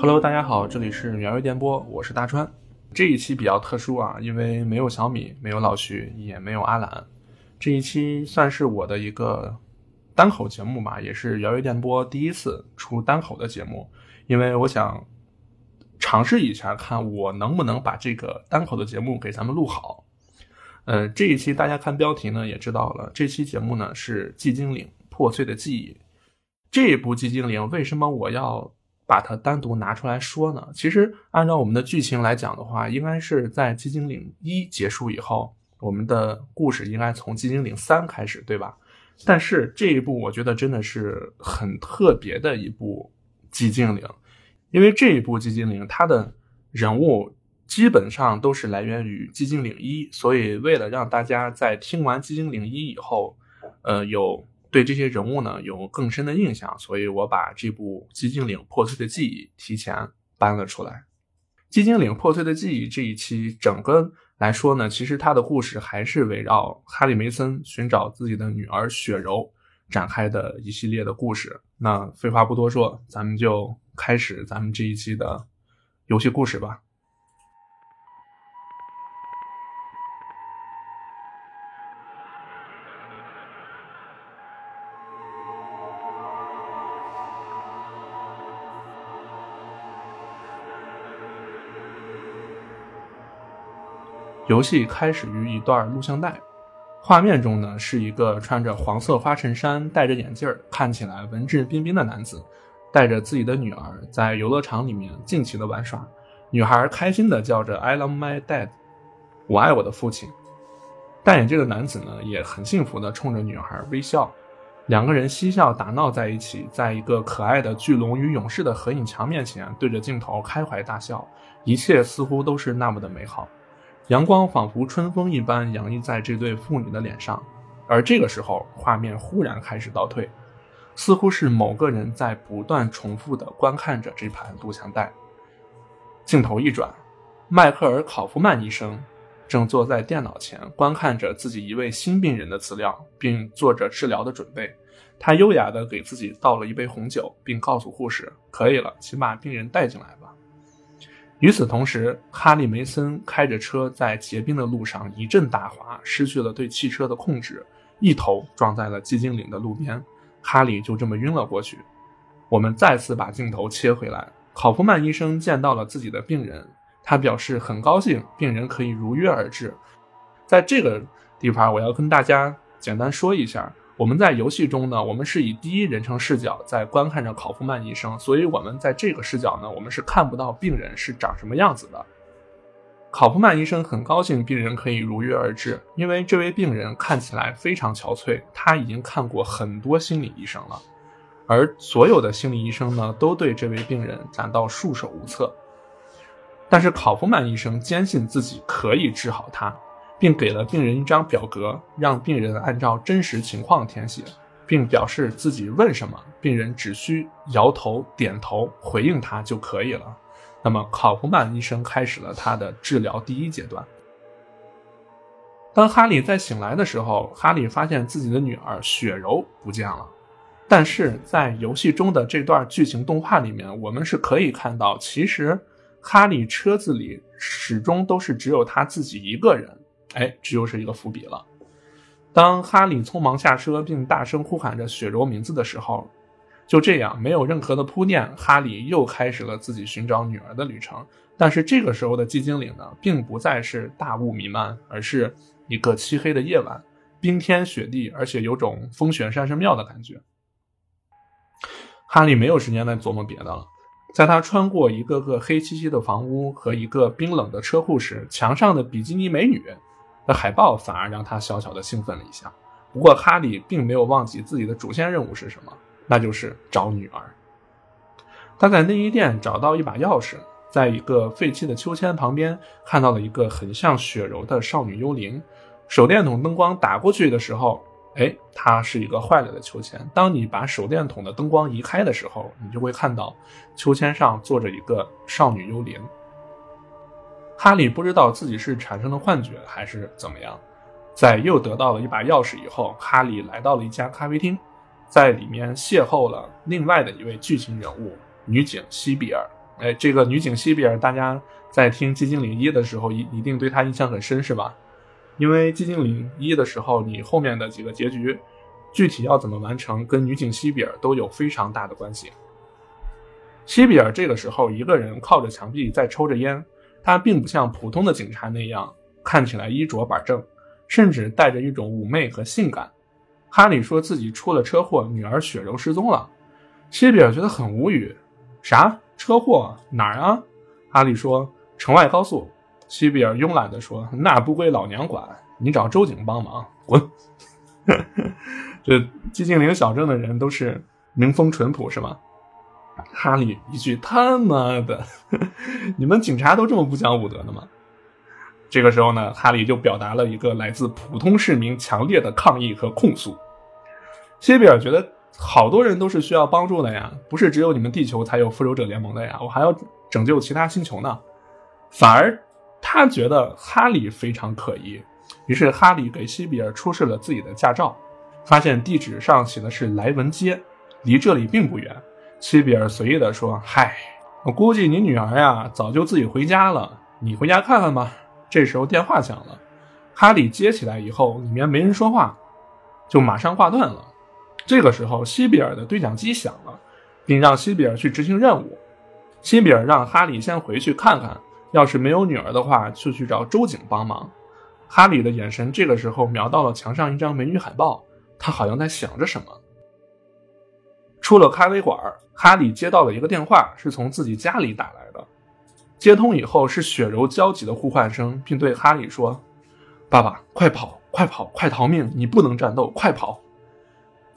Hello，大家好，这里是苗月电波，我是大川。这一期比较特殊啊，因为没有小米，没有老徐，也没有阿懒。这一期算是我的一个单口节目吧，也是苗月电波第一次出单口的节目，因为我想尝试一下，看我能不能把这个单口的节目给咱们录好。呃，这一期大家看标题呢也知道了，这期节目呢是《寂静岭破碎的记忆》。这一部《寂静岭》为什么我要把它单独拿出来说呢？其实按照我们的剧情来讲的话，应该是在《寂静岭一》结束以后，我们的故事应该从《寂静岭三》开始，对吧？但是这一部我觉得真的是很特别的一部《寂静岭》，因为这一部《寂静岭》它的人物。基本上都是来源于《寂静岭一》，所以为了让大家在听完《寂静岭一》以后，呃，有对这些人物呢有更深的印象，所以我把这部《寂静岭破碎的记忆》提前搬了出来。《寂静岭破碎的记忆》这一期整个来说呢，其实它的故事还是围绕哈利梅森寻找自己的女儿雪柔展开的一系列的故事。那废话不多说，咱们就开始咱们这一期的游戏故事吧。游戏开始于一段录像带，画面中呢是一个穿着黄色花衬衫、戴着眼镜看起来文质彬彬的男子，带着自己的女儿在游乐场里面尽情的玩耍。女孩开心的叫着 “I love my dad”，我爱我的父亲。戴眼镜的男子呢也很幸福的冲着女孩微笑，两个人嬉笑打闹在一起，在一个可爱的巨龙与勇士的合影墙面前对着镜头开怀大笑，一切似乎都是那么的美好。阳光仿佛春风一般洋溢在这对父女的脸上，而这个时候，画面忽然开始倒退，似乎是某个人在不断重复地观看着这盘录像带。镜头一转，迈克尔·考夫曼医生正坐在电脑前观看着自己一位新病人的资料，并做着治疗的准备。他优雅地给自己倒了一杯红酒，并告诉护士：“可以了，请把病人带进来吧。”与此同时，哈利·梅森开着车在结冰的路上一阵打滑，失去了对汽车的控制，一头撞在了寂静岭的路边。哈利就这么晕了过去。我们再次把镜头切回来，考夫曼医生见到了自己的病人，他表示很高兴，病人可以如约而至。在这个地方，我要跟大家简单说一下。我们在游戏中呢，我们是以第一人称视角在观看着考夫曼医生，所以我们在这个视角呢，我们是看不到病人是长什么样子的。考夫曼医生很高兴病人可以如约而至，因为这位病人看起来非常憔悴，他已经看过很多心理医生了，而所有的心理医生呢，都对这位病人感到束手无策。但是考夫曼医生坚信自己可以治好他。并给了病人一张表格，让病人按照真实情况填写，并表示自己问什么，病人只需摇头、点头回应他就可以了。那么，考夫曼医生开始了他的治疗第一阶段。当哈利在醒来的时候，哈利发现自己的女儿雪柔不见了。但是在游戏中的这段剧情动画里面，我们是可以看到，其实哈利车子里始终都是只有他自己一个人。哎，这又是一个伏笔了。当哈利匆忙下车并大声呼喊着雪柔名字的时候，就这样没有任何的铺垫，哈利又开始了自己寻找女儿的旅程。但是这个时候的寂静岭呢，并不再是大雾弥漫，而是一个漆黑的夜晚，冰天雪地，而且有种风雪山神庙的感觉。哈利没有时间再琢磨别的了。在他穿过一个个黑漆漆的房屋和一个冰冷的车库时，墙上的比基尼美女。海报反而让他小小的兴奋了一下。不过哈利并没有忘记自己的主线任务是什么，那就是找女儿。他在内衣店找到一把钥匙，在一个废弃的秋千旁边看到了一个很像雪柔的少女幽灵。手电筒灯光打过去的时候，哎，它是一个坏了的秋千。当你把手电筒的灯光移开的时候，你就会看到秋千上坐着一个少女幽灵。哈利不知道自己是产生了幻觉还是怎么样，在又得到了一把钥匙以后，哈利来到了一家咖啡厅，在里面邂逅了另外的一位剧情人物女警西比尔。哎，这个女警西比尔，大家在听《寂静岭一》的时候，一一定对她印象很深，是吧？因为《寂静岭一》的时候，你后面的几个结局，具体要怎么完成，跟女警西比尔都有非常大的关系。西比尔这个时候一个人靠着墙壁在抽着烟，他并不像普通的警察那样看起来衣着板正，甚至带着一种妩媚和性感。哈里说自己出了车祸，女儿雪柔失踪了。西比尔觉得很无语，啥车祸哪儿啊？哈里说城外高速。西比尔慵懒地说：“那不归老娘管，你找周警帮忙，滚。”这寂静岭小镇的人都是民风淳朴，是吗？哈利一句他妈的，你们警察都这么不讲武德的吗？这个时候呢，哈利就表达了一个来自普通市民强烈的抗议和控诉。西比尔觉得。好多人都是需要帮助的呀，不是只有你们地球才有复仇者联盟的呀，我还要拯救其他星球呢。反而他觉得哈利非常可疑，于是哈利给西比尔出示了自己的驾照，发现地址上写的是莱文街，离这里并不远。西比尔随意的说：“嗨，我估计你女儿呀早就自己回家了，你回家看看吧。”这时候电话响了，哈利接起来以后，里面没人说话，就马上挂断了。这个时候，西比尔的对讲机响了，并让西比尔去执行任务。西比尔让哈利先回去看看，要是没有女儿的话，就去找周警帮忙。哈利的眼神这个时候瞄到了墙上一张美女海报，他好像在想着什么。出了咖啡馆，哈利接到了一个电话，是从自己家里打来的。接通以后是雪柔焦急的呼唤声，并对哈利说：“爸爸，快跑，快跑，快逃命！你不能战斗，快跑！”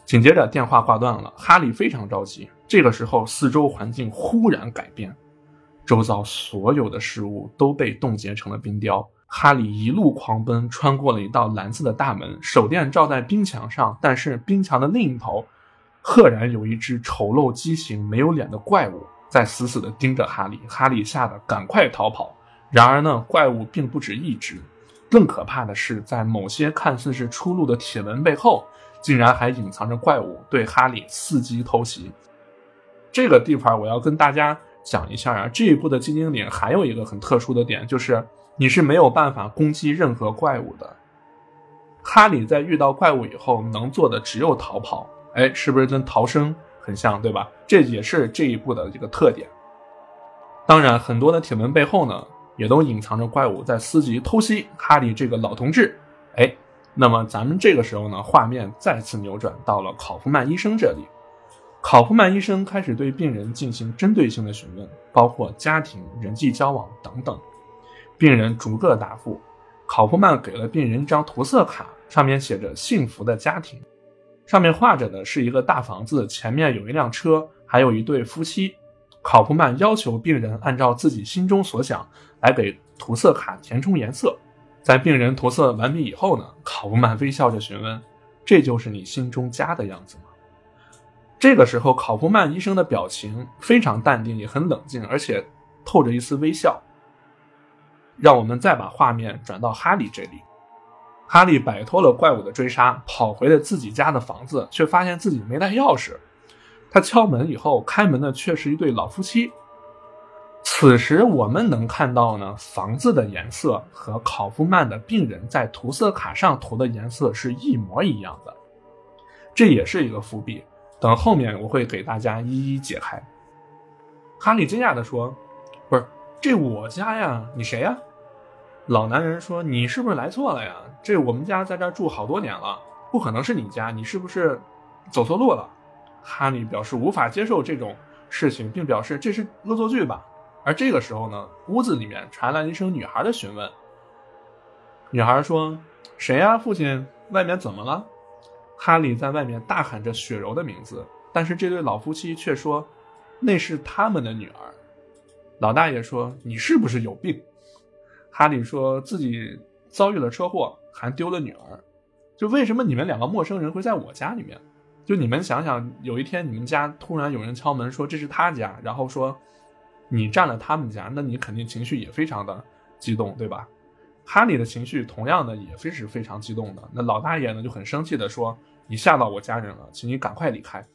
紧接着电话挂断了，哈利非常着急。这个时候，四周环境忽然改变，周遭所有的事物都被冻结成了冰雕。哈利一路狂奔，穿过了一道蓝色的大门，手电照在冰墙上，但是冰墙的另一头，赫然有一只丑陋畸形、没有脸的怪物在死死地盯着哈利。哈利吓得赶快逃跑。然而呢，怪物并不止一只，更可怕的是，在某些看似是出路的铁门背后。竟然还隐藏着怪物对哈利伺机偷袭。这个地方我要跟大家讲一下啊，这一部的寂静岭还有一个很特殊的点，就是你是没有办法攻击任何怪物的。哈利在遇到怪物以后能做的只有逃跑。哎，是不是跟逃生很像，对吧？这也是这一部的一个特点。当然，很多的铁门背后呢，也都隐藏着怪物在伺机偷袭哈利这个老同志。哎。那么咱们这个时候呢，画面再次扭转到了考夫曼医生这里。考夫曼医生开始对病人进行针对性的询问，包括家庭、人际交往等等。病人逐个答复。考夫曼给了病人一张涂色卡，上面写着“幸福的家庭”，上面画着的是一个大房子，前面有一辆车，还有一对夫妻。考夫曼要求病人按照自己心中所想来给涂色卡填充颜色。在病人涂色完毕以后呢，考夫曼微笑着询问：“这就是你心中家的样子吗？”这个时候，考夫曼医生的表情非常淡定，也很冷静，而且透着一丝微笑。让我们再把画面转到哈利这里。哈利摆脱了怪物的追杀，跑回了自己家的房子，却发现自己没带钥匙。他敲门以后，开门的却是一对老夫妻。此时我们能看到呢，房子的颜色和考夫曼的病人在涂色卡上涂的颜色是一模一样的，这也是一个伏笔。等后面我会给大家一一解开。哈利惊讶地说：“不是，这我家呀，你谁呀？”老男人说：“你是不是来错了呀？这我们家在这儿住好多年了，不可能是你家，你是不是走错路了？”哈利表示无法接受这种事情，并表示这是恶作剧吧。而这个时候呢，屋子里面传来一声女孩的询问。女孩说：“谁呀，父亲？外面怎么了？”哈利在外面大喊着雪柔的名字，但是这对老夫妻却说：“那是他们的女儿。”老大爷说：“你是不是有病？”哈利说自己遭遇了车祸，还丢了女儿。就为什么你们两个陌生人会在我家里面？就你们想想，有一天你们家突然有人敲门说这是他家，然后说。你占了他们家，那你肯定情绪也非常的激动，对吧？哈利的情绪同样的也非是非常激动的。那老大爷呢就很生气的说：“你吓到我家人了，请你赶快离开。”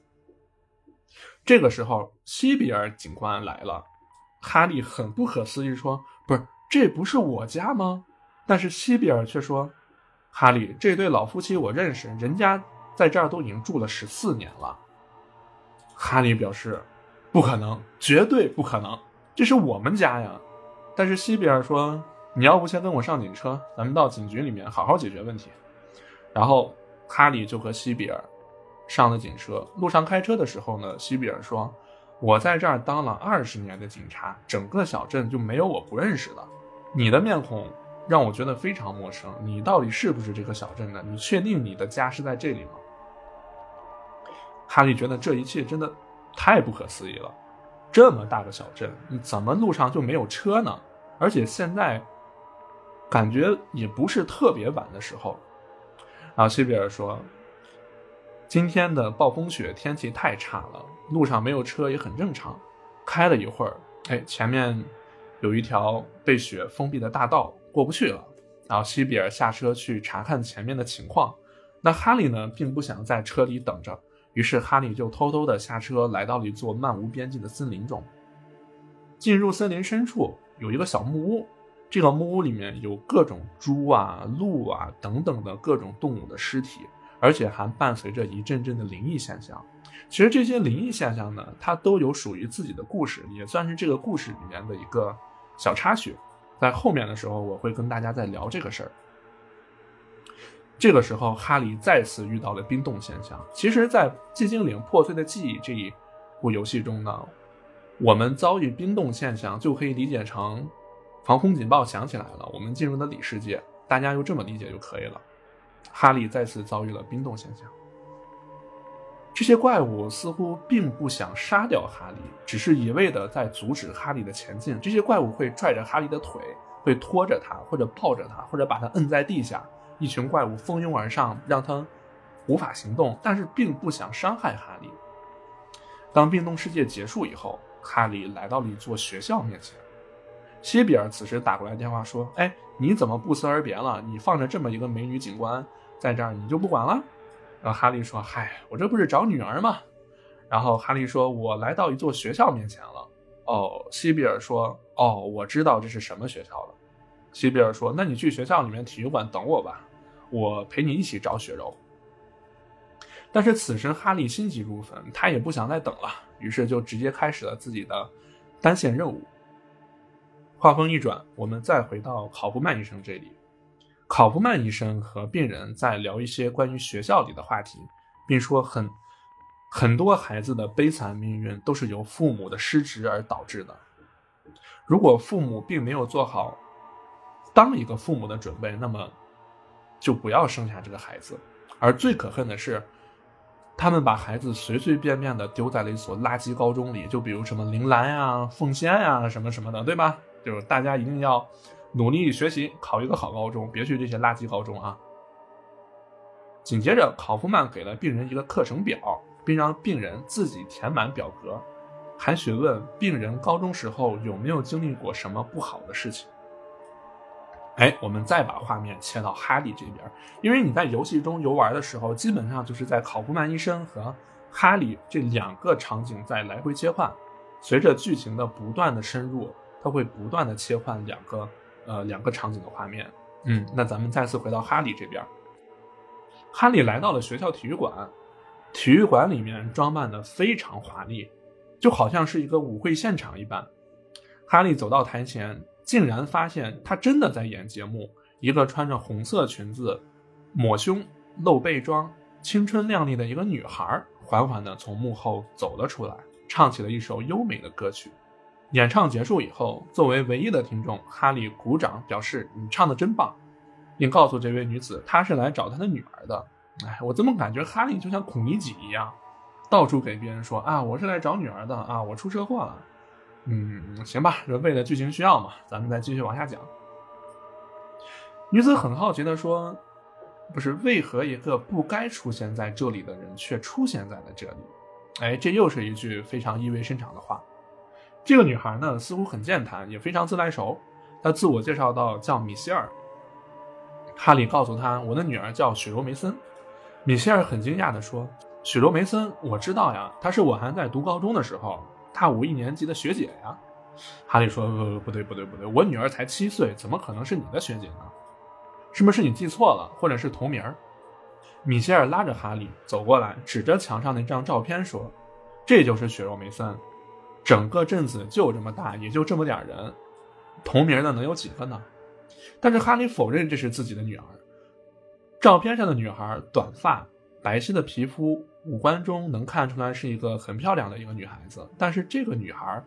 这个时候，西比尔警官来了，哈利很不可思议说：“不是，这不是我家吗？”但是西比尔却说：“哈利，这对老夫妻我认识，人家在这儿都已经住了十四年了。”哈利表示：“不可能，绝对不可能，这是我们家呀。”但是西比尔说：“你要不先跟我上警车，咱们到警局里面好好解决问题。”然后哈利就和西比尔上了警车。路上开车的时候呢，西比尔说：“我在这儿当了二十年的警察，整个小镇就没有我不认识的。你的面孔让我觉得非常陌生。你到底是不是这个小镇的？你确定你的家是在这里吗？”哈利觉得这一切真的太不可思议了。这么大个小镇，你怎么路上就没有车呢？而且现在感觉也不是特别晚的时候。然后西比尔说：“今天的暴风雪天气太差了，路上没有车也很正常。开了一会儿，哎，前面有一条被雪封闭的大道，过不去了。然后西比尔下车去查看前面的情况。那哈利呢，并不想在车里等着，于是哈利就偷偷的下车，来到了一座漫无边际的森林中。进入森林深处，有一个小木屋。”这个木屋里面有各种猪啊、鹿啊等等的各种动物的尸体，而且还伴随着一阵阵的灵异现象。其实这些灵异现象呢，它都有属于自己的故事，也算是这个故事里面的一个小插曲。在后面的时候，我会跟大家再聊这个事儿。这个时候，哈利再次遇到了冰冻现象。其实，在《寂静岭破碎的记忆》这一部游戏中呢，我们遭遇冰冻现象就可以理解成。防空警报响起来了，我们进入了里世界，大家就这么理解就可以了。哈利再次遭遇了冰冻现象，这些怪物似乎并不想杀掉哈利，只是一味的在阻止哈利的前进。这些怪物会拽着哈利的腿，会拖着他，或者抱着他，或者把他摁在地下。一群怪物蜂拥而上，让他无法行动，但是并不想伤害哈利。当冰冻世界结束以后，哈利来到了一座学校面前。西比尔此时打过来电话说：“哎，你怎么不辞而别了？你放着这么一个美女警官在这儿，你就不管了？”然后哈利说：“嗨，我这不是找女儿吗？”然后哈利说：“我来到一座学校面前了。”哦，西比尔说：“哦，我知道这是什么学校了。”西比尔说：“那你去学校里面体育馆等我吧，我陪你一起找雪柔。”但是此时哈利心急如焚，他也不想再等了，于是就直接开始了自己的单线任务。话锋一转，我们再回到考夫曼医生这里。考夫曼医生和病人在聊一些关于学校里的话题，并说很很多孩子的悲惨命运都是由父母的失职而导致的。如果父母并没有做好当一个父母的准备，那么就不要生下这个孩子。而最可恨的是，他们把孩子随随便便的丢在了一所垃圾高中里，就比如什么铃兰呀、奉仙呀什么什么的，对吧？就是大家一定要努力学习，考一个好高中，别去这些垃圾高中啊！紧接着，考夫曼给了病人一个课程表，并让病人自己填满表格，还询问病人高中时候有没有经历过什么不好的事情。哎，我们再把画面切到哈利这边，因为你在游戏中游玩的时候，基本上就是在考夫曼医生和哈利这两个场景在来回切换，随着剧情的不断的深入。它会不断的切换两个，呃，两个场景的画面。嗯，那咱们再次回到哈利这边。哈利来到了学校体育馆，体育馆里面装扮的非常华丽，就好像是一个舞会现场一般。哈利走到台前，竟然发现他真的在演节目。一个穿着红色裙子、抹胸、露背装、青春靓丽的一个女孩，缓缓地从幕后走了出来，唱起了一首优美的歌曲。演唱结束以后，作为唯一的听众，哈利鼓掌表示：“你唱的真棒，并告诉这位女子，他是来找他的女儿的。”哎，我怎么感觉哈利就像孔乙己一样，到处给别人说：“啊，我是来找女儿的啊，我出车祸了。”嗯，行吧，这为了剧情需要嘛，咱们再继续往下讲。女子很好奇的说：“不是，为何一个不该出现在这里的人却出现在了这里？”哎，这又是一句非常意味深长的话。这个女孩呢，似乎很健谈，也非常自来熟。她自我介绍到叫米歇尔。哈利告诉她：“我的女儿叫雪柔梅森。”米歇尔很惊讶地说：“雪柔梅森，我知道呀，她是我还在读高中的时候大五一年级的学姐呀。”哈利说：“不不对不对不对，我女儿才七岁，怎么可能是你的学姐呢？是不是你记错了，或者是同名？”米歇尔拉着哈利走过来，指着墙上那张照片说：“这就是雪柔梅森，整个镇子就这么大，也就这么点人，同名的能有几个呢？”但是哈利否认这是自己的女儿。照片上的女孩，短发、白皙的皮肤，五官中能看出来是一个很漂亮的一个女孩子。但是这个女孩，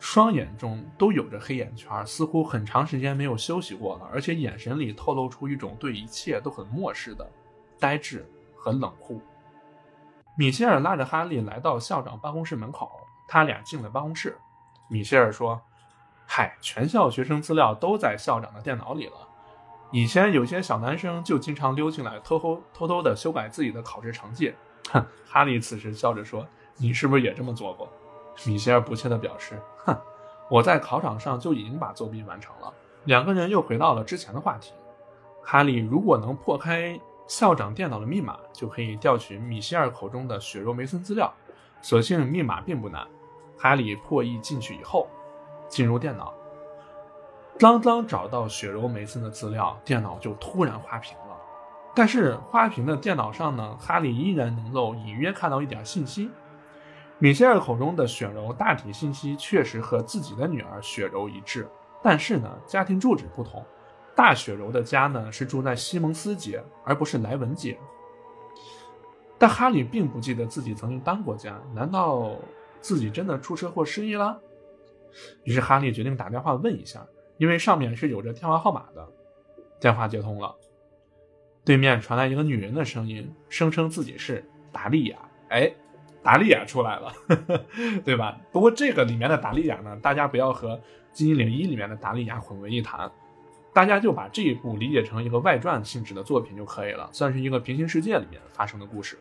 双眼中都有着黑眼圈，似乎很长时间没有休息过了，而且眼神里透露出一种对一切都很漠视的。呆滞和冷酷。米歇尔拉着哈利来到校长办公室门口，他俩进了办公室。米歇尔说：“嗨，全校学生资料都在校长的电脑里了。以前有些小男生就经常溜进来，偷偷偷偷的修改自己的考试成绩。”哼，哈利此时笑着说：“你是不是也这么做过？”米歇尔不屑地表示：“哼，我在考场上就已经把作弊完成了。”两个人又回到了之前的话题。哈利如果能破开。校长电脑的密码就可以调取米歇尔口中的血肉梅森资料。所幸密码并不难，哈利破译进去以后，进入电脑，刚刚找到雪柔梅森的资料，电脑就突然花屏了。但是花屏的电脑上呢，哈利依然能够隐约看到一点信息。米歇尔口中的雪柔大体信息确实和自己的女儿雪柔一致，但是呢，家庭住址不同。大雪柔的家呢是住在西蒙斯街，而不是莱文街。但哈利并不记得自己曾经搬过家，难道自己真的出车祸失忆了？于是哈利决定打电话问一下，因为上面是有着电话号码的。电话接通了，对面传来一个女人的声音，声称自己是达利亚。哎，达利亚出来了，对吧？不过这个里面的达利亚呢，大家不要和《金银领一》里面的达利亚混为一谈。大家就把这一部理解成一个外传性质的作品就可以了，算是一个平行世界里面发生的故事。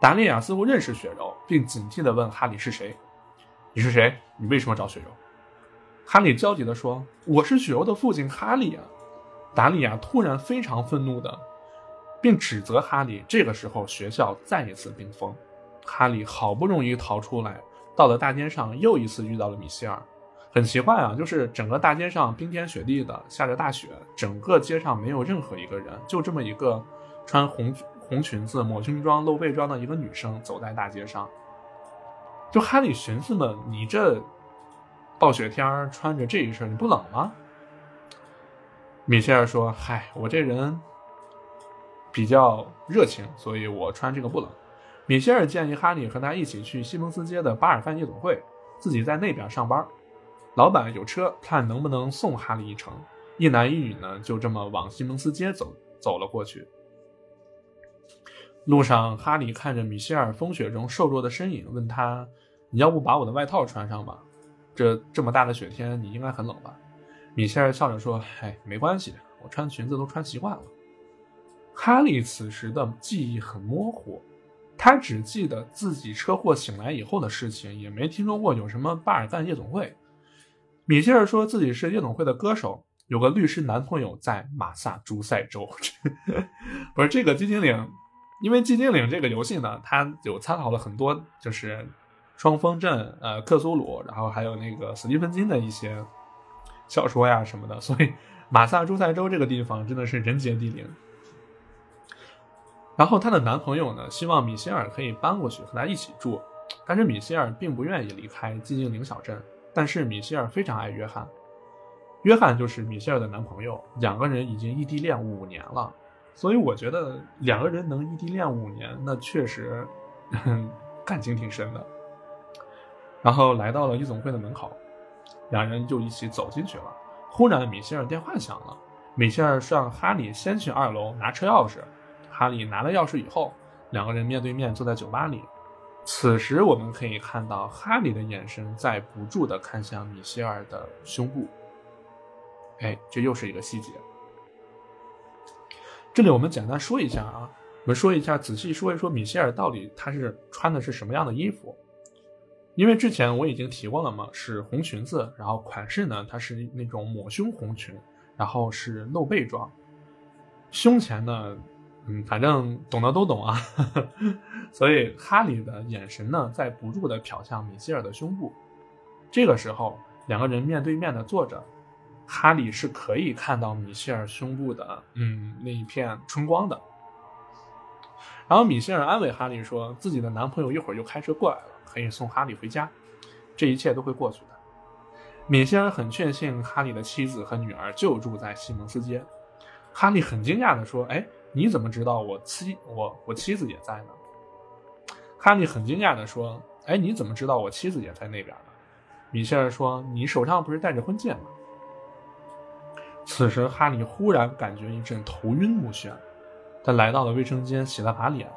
达利亚似乎认识雪柔，并警惕地问哈利是谁：“你是谁？你为什么找雪柔？”哈利焦急地说：“我是雪柔的父亲哈利啊！”达利亚突然非常愤怒的，并指责哈利。这个时候，学校再一次冰封，哈利好不容易逃出来，到了大街上，又一次遇到了米歇尔。很奇怪啊，就是整个大街上冰天雪地的，下着大雪，整个街上没有任何一个人，就这么一个穿红红裙子、抹胸装、露背装的一个女生走在大街上。就哈利寻思嘛，你这暴雪天穿着这一身，你不冷吗？米歇尔说：“嗨，我这人比较热情，所以我穿这个不冷。”米歇尔建议哈利和他一起去西蒙斯街的巴尔干夜总会，自己在那边上班。老板有车，看能不能送哈利一程。一男一女呢，就这么往西蒙斯街走走了过去。路上，哈利看着米歇尔风雪中瘦弱的身影，问他：“你要不把我的外套穿上吧？这这么大的雪天，你应该很冷吧？”米歇尔笑着说：“哎，没关系，我穿裙子都穿习惯了。”哈利此时的记忆很模糊，他只记得自己车祸醒来以后的事情，也没听说过有什么巴尔干夜总会。米歇尔说自己是夜总会的歌手，有个律师男朋友在马萨诸塞州。不是这个寂静岭，因为寂静岭这个游戏呢，它有参考了很多，就是双峰镇、呃克苏鲁，然后还有那个斯蒂芬金的一些小说呀什么的，所以马萨诸塞州这个地方真的是人杰地灵。然后她的男朋友呢，希望米歇尔可以搬过去和他一起住，但是米歇尔并不愿意离开寂静岭小镇。但是米歇尔非常爱约翰，约翰就是米歇尔的男朋友，两个人已经异地恋五年了，所以我觉得两个人能异地恋五年，那确实感情挺深的。然后来到了夜总会的门口，两人就一起走进去了。忽然，米歇尔电话响了，米歇尔让哈利先去二楼拿车钥匙。哈利拿了钥匙以后，两个人面对面坐在酒吧里。此时，我们可以看到哈利的眼神在不住地看向米歇尔的胸部。哎，这又是一个细节。这里我们简单说一下啊，我们说一下，仔细说一说米歇尔到底他是穿的是什么样的衣服。因为之前我已经提过了嘛，是红裙子，然后款式呢，它是那种抹胸红裙，然后是露背装，胸前呢。嗯，反正懂的都懂啊，所以哈利的眼神呢，在不住的瞟向米歇尔的胸部。这个时候，两个人面对面的坐着，哈利是可以看到米歇尔胸部的，嗯，那一片春光的。然后米歇尔安慰哈利说，自己的男朋友一会儿就开车过来了，可以送哈利回家，这一切都会过去的。米歇尔很确信哈利的妻子和女儿就住在西蒙斯街。哈利很惊讶地说：“哎，你怎么知道我妻我我妻子也在呢？”哈利很惊讶地说：“哎，你怎么知道我妻子也在那边呢？”米歇尔说：“你手上不是戴着婚戒吗？”此时，哈利忽然感觉一阵头晕目眩。他来到了卫生间，洗了把脸，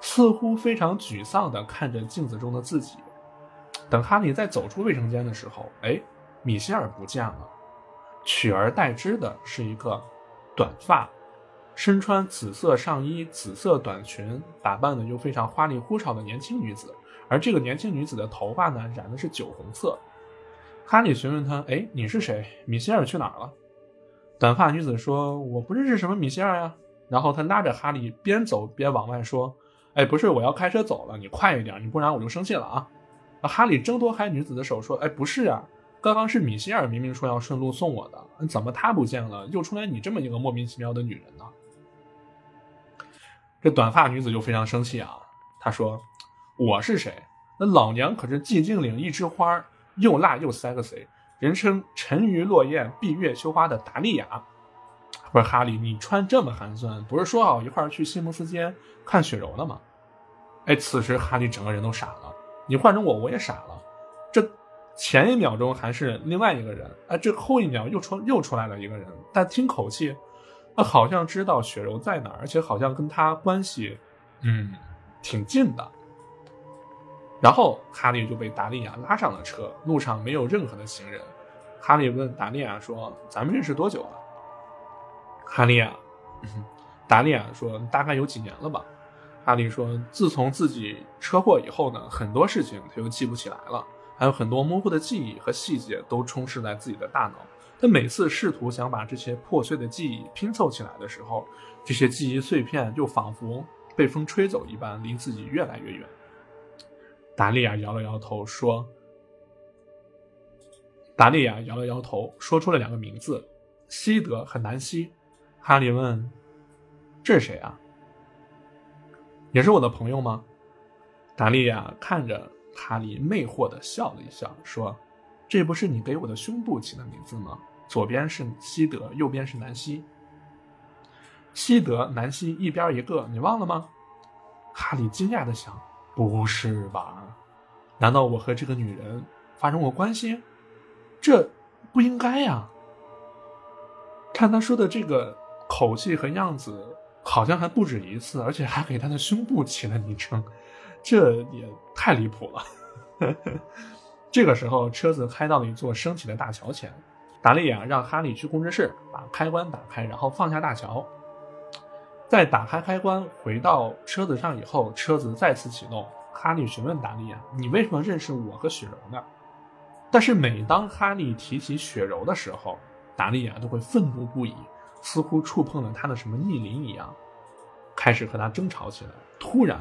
似乎非常沮丧地看着镜子中的自己。等哈利再走出卫生间的时候，哎，米歇尔不见了，取而代之的是一个短发、身穿紫色上衣、紫色短裙、打扮的又非常花里胡哨的年轻女子。而这个年轻女子的头发呢，染的是酒红色。哈利询问她：“哎，你是谁？米歇尔去哪儿了？”短发女子说：“我不认识什么米歇尔呀。”然后他拉着哈利边走边往外说：“哎，不是，我要开车走了，你快一点，你不然我就生气了啊！”哈利挣脱开女子的手说：“哎，不是啊，刚刚是米歇尔明明说要顺路送我的，怎么他不见了，又出来你这么一个莫名其妙的女人呢？”这短发女子就非常生气啊，她说：“我是谁？那老娘可是寂静岭一枝花，又辣又 sexy，人称沉鱼落雁、闭月羞花的达利亚。”不是哈利，你穿这么寒酸，不是说好一块儿去西蒙斯街看雪柔的吗？哎，此时哈利整个人都傻了。你换成我，我也傻了。这前一秒钟还是另外一个人，哎，这后一秒又出又出来了一个人。但听口气，他好像知道雪柔在哪儿，而且好像跟他关系，嗯，挺近的。然后哈利就被达利亚拉上了车，路上没有任何的行人。哈利问达利亚说：“咱们认识多久了？”哈利亚，达利亚说：“大概有几年了吧？”哈利说：“自从自己车祸以后呢，很多事情他又记不起来了，还有很多模糊的记忆和细节都充斥在自己的大脑。他每次试图想把这些破碎的记忆拼凑起来的时候，这些记忆碎片就仿佛被风吹走一般，离自己越来越远。”达利亚摇了摇头说：“达利亚摇了摇头，说出了两个名字：西德和南希。”哈利问：“这是谁啊？也是我的朋友吗？”达利亚看着哈利，魅惑的笑了一笑，说：“这不是你给我的胸部起的名字吗？左边是西德，右边是南希。西德、南希一边一个，你忘了吗？”哈利惊讶的想：“不是吧？难道我和这个女人发生过关系？这不应该呀！看他说的这个。”口气和样子好像还不止一次，而且还给他的胸部起了昵称，这也太离谱了。这个时候，车子开到了一座升起的大桥前，达利亚让哈利去控制室把开关打开，然后放下大桥。在打开开关回到车子上以后，车子再次启动。哈利询问达利亚：“你为什么认识我和雪柔呢？”但是每当哈利提起雪柔的时候，达利亚都会愤怒不已。似乎触碰了他的什么逆鳞一样，开始和他争吵起来。突然，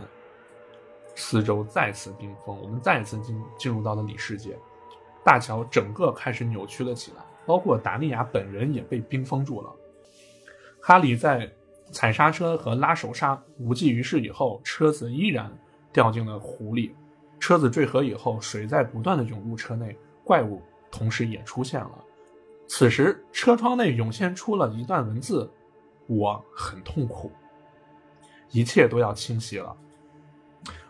四周再次冰封，我们再次进进入到了里世界，大桥整个开始扭曲了起来，包括达利亚本人也被冰封住了。哈利在踩刹车和拉手刹无济于事以后，车子依然掉进了湖里。车子坠河以后，水在不断的涌入车内，怪物同时也出现了。此时，车窗内涌现出了一段文字：“我很痛苦，一切都要清晰了。”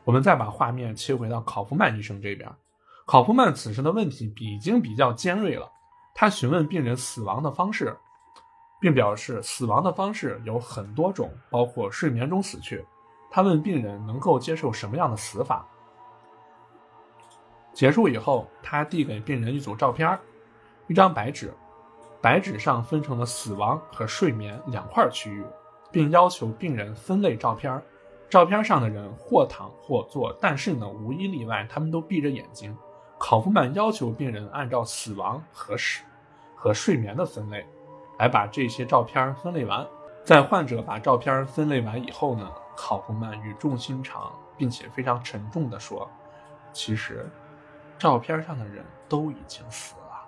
我们再把画面切回到考夫曼医生这边。考夫曼此时的问题已经比较尖锐了。他询问病人死亡的方式，并表示死亡的方式有很多种，包括睡眠中死去。他问病人能够接受什么样的死法。结束以后，他递给病人一组照片，一张白纸。白纸上分成了死亡和睡眠两块区域，并要求病人分类照片。照片上的人或躺或坐，但是呢，无一例外，他们都闭着眼睛。考夫曼要求病人按照死亡和死和睡眠的分类，来把这些照片分类完。在患者把照片分类完以后呢，考夫曼语重心长并且非常沉重地说：“其实，照片上的人都已经死了。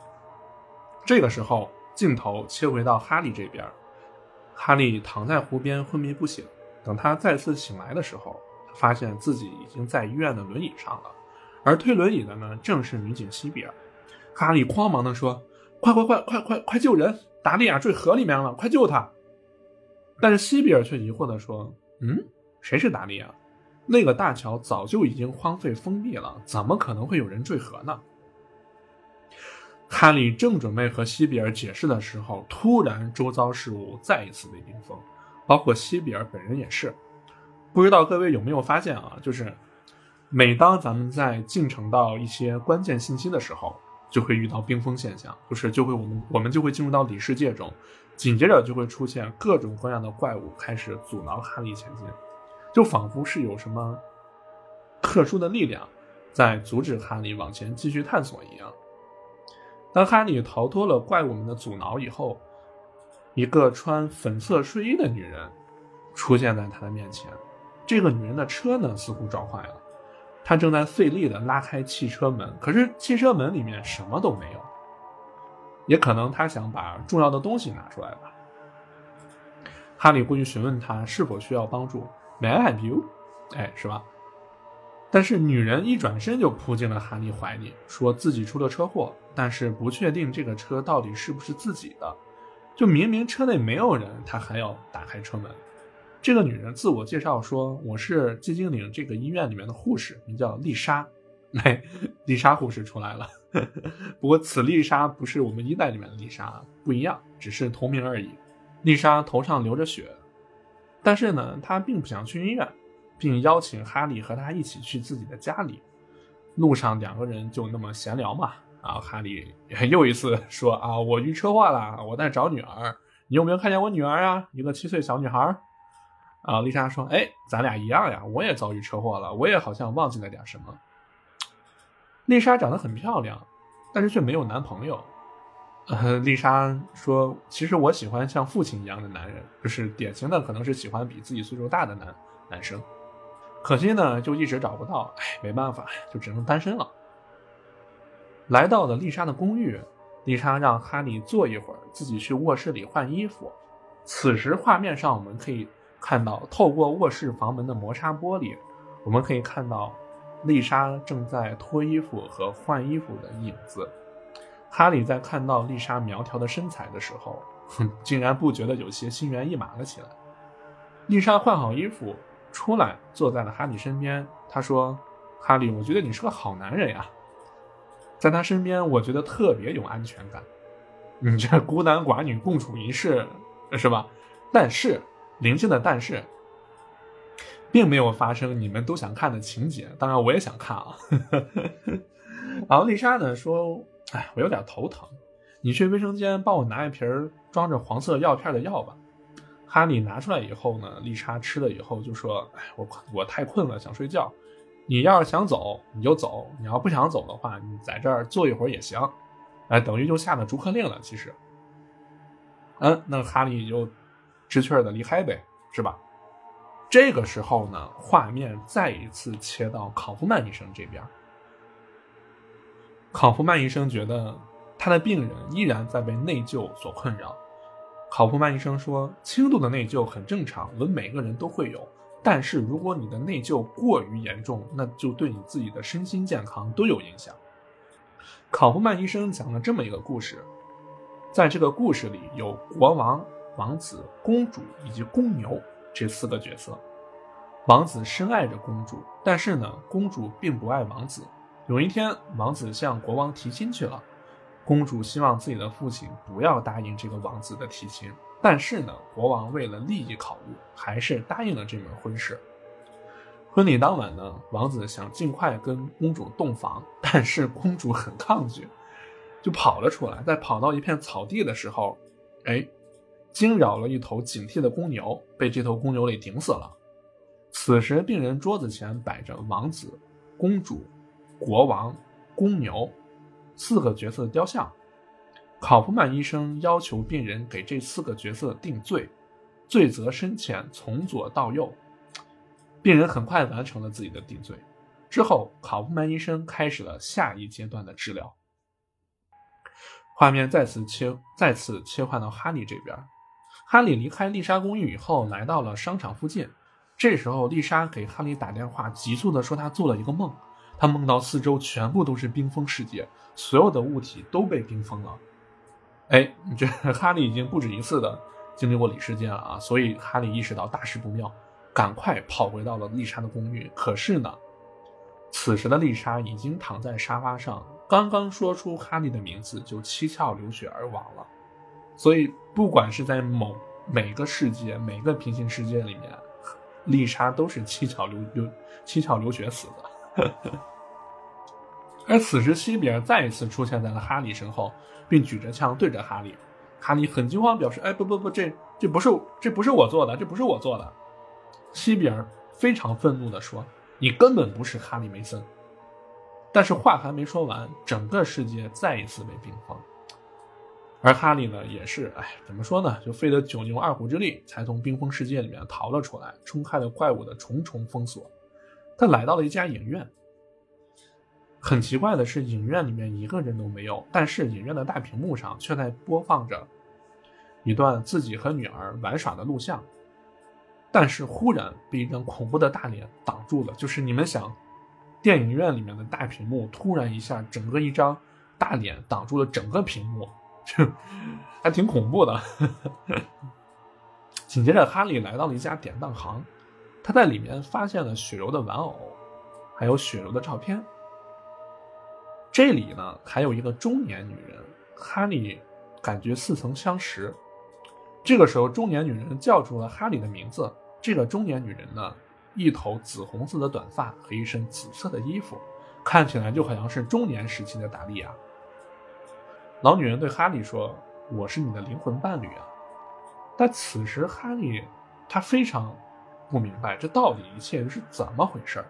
这个时候，镜头切回到哈利这边，哈利躺在湖边昏迷不醒。等他再次醒来的时候，发现自己已经在医院的轮椅上了，而推轮椅的呢，正是女警西比尔。哈利慌忙地说：“快快快快快快救人！达利亚坠河里面了，快救他！”但是西比尔却疑惑地说：“嗯，谁是达利亚？那个大桥早就已经荒废封闭了，怎么可能会有人坠河呢？”哈利正准备和西比尔解释的时候，突然周遭事物再一次被冰封，包括西比尔本人也是。不知道各位有没有发现啊？就是每当咱们在进程到一些关键信息的时候，就会遇到冰封现象，就是就会我们我们就会进入到里世界中，紧接着就会出现各种各样的怪物开始阻挠哈利前进，就仿佛是有什么特殊的力量在阻止哈利往前继续探索一样。当哈利逃脱了怪物们的阻挠以后，一个穿粉色睡衣的女人出现在他的面前。这个女人的车呢，似乎撞坏了，他正在费力地拉开汽车门，可是汽车门里面什么都没有。也可能他想把重要的东西拿出来吧。哈利过去询问他是否需要帮助，May I help you？哎，是吧？但是女人一转身就扑进了哈利怀里，说自己出了车祸，但是不确定这个车到底是不是自己的。就明明车内没有人，她还要打开车门。这个女人自我介绍说：“我是寂静岭这个医院里面的护士，名叫丽莎。”哎，丽莎护士出来了。不过此丽莎不是我们一代里面的丽莎，不一样，只是同名而已。丽莎头上流着血，但是呢，她并不想去医院。并邀请哈利和她一起去自己的家里。路上两个人就那么闲聊嘛。啊，哈利 又一次说：“啊，我遇车祸了，我在找女儿。你有没有看见我女儿啊？一个七岁小女孩。”啊，丽莎说：“哎，咱俩一样呀，我也遭遇车祸了，我也好像忘记了点什么。”丽莎长得很漂亮，但是却没有男朋友。呃，丽莎说：“其实我喜欢像父亲一样的男人，就是典型的，可能是喜欢比自己岁数大的男男生。”可惜呢，就一直找不到，哎，没办法，就只能单身了。来到了丽莎的公寓，丽莎让哈利坐一会儿，自己去卧室里换衣服。此时画面上我们可以看到，透过卧室房门的磨砂玻璃，我们可以看到丽莎正在脱衣服和换衣服的影子。哈利在看到丽莎苗条的身材的时候，竟然不觉得有些心猿意马了起来。丽莎换好衣服。出来，坐在了哈利身边。他说：“哈利，我觉得你是个好男人呀，在他身边，我觉得特别有安全感。你这孤男寡女共处一室，是吧？但是，灵性的但是，并没有发生你们都想看的情节。当然，我也想看啊。然后丽莎呢说：‘哎，我有点头疼，你去卫生间帮我拿一瓶装着黄色药片的药吧。’”哈利拿出来以后呢，丽莎吃了以后就说：“哎，我我太困了，想睡觉。你要是想走，你就走；你要不想走的话，你在这儿坐一会儿也行。哎，等于就下了逐客令了。其实，嗯，那哈利就知趣的离开呗，是吧？这个时候呢，画面再一次切到考夫曼医生这边。考夫曼医生觉得他的病人依然在被内疚所困扰。考夫曼医生说：“轻度的内疚很正常，我们每个人都会有。但是如果你的内疚过于严重，那就对你自己的身心健康都有影响。”考夫曼医生讲了这么一个故事，在这个故事里有国王、王子、公主以及公牛这四个角色。王子深爱着公主，但是呢，公主并不爱王子。有一天，王子向国王提亲去了。公主希望自己的父亲不要答应这个王子的提亲，但是呢，国王为了利益考虑，还是答应了这门婚事。婚礼当晚呢，王子想尽快跟公主洞房，但是公主很抗拒，就跑了出来。在跑到一片草地的时候，哎，惊扰了一头警惕的公牛，被这头公牛给顶死了。此时，病人桌子前摆着王子、公主、国王、公牛。四个角色的雕像，考夫曼医生要求病人给这四个角色定罪，罪责深浅，从左到右。病人很快完成了自己的定罪。之后，考夫曼医生开始了下一阶段的治疗。画面再次切，再次切换到哈利这边。哈利离开丽莎公寓以后，来到了商场附近。这时候，丽莎给哈利打电话，急促地说她做了一个梦，她梦到四周全部都是冰封世界，所有的物体都被冰封了。哎，这哈利已经不止一次的经历过里世界了啊，所以哈利意识到大事不妙，赶快跑回到了丽莎的公寓。可是呢，此时的丽莎已经躺在沙发上。刚刚说出哈利的名字，就七窍流血而亡了。所以，不管是在某每个世界、每个平行世界里面，丽莎都是七窍流流七窍流血死的。而此时，西比尔再一次出现在了哈利身后，并举着枪对着哈利。哈利很惊慌，表示：“哎，不不不，这这不是这不是我做的，这不是我做的。”西比尔非常愤怒地说：“你根本不是哈利梅森。”但是话还没说完，整个世界再一次被冰封，而哈利呢，也是，哎，怎么说呢？就费了九牛二虎之力，才从冰封世界里面逃了出来，冲开了怪物的重重封锁。他来到了一家影院，很奇怪的是，影院里面一个人都没有，但是影院的大屏幕上却在播放着一段自己和女儿玩耍的录像。但是忽然被一张恐怖的大脸挡住了，就是你们想。电影院里面的大屏幕突然一下，整个一张大脸挡住了整个屏幕，就还挺恐怖的。紧接着，哈利来到了一家典当行，他在里面发现了雪柔的玩偶，还有雪柔的照片。这里呢，还有一个中年女人，哈利感觉似曾相识。这个时候，中年女人叫出了哈利的名字。这个中年女人呢？一头紫红色的短发和一身紫色的衣服，看起来就好像是中年时期的达利亚。老女人对哈利说：“我是你的灵魂伴侣啊！”但此时哈利他非常不明白这到底一切是怎么回事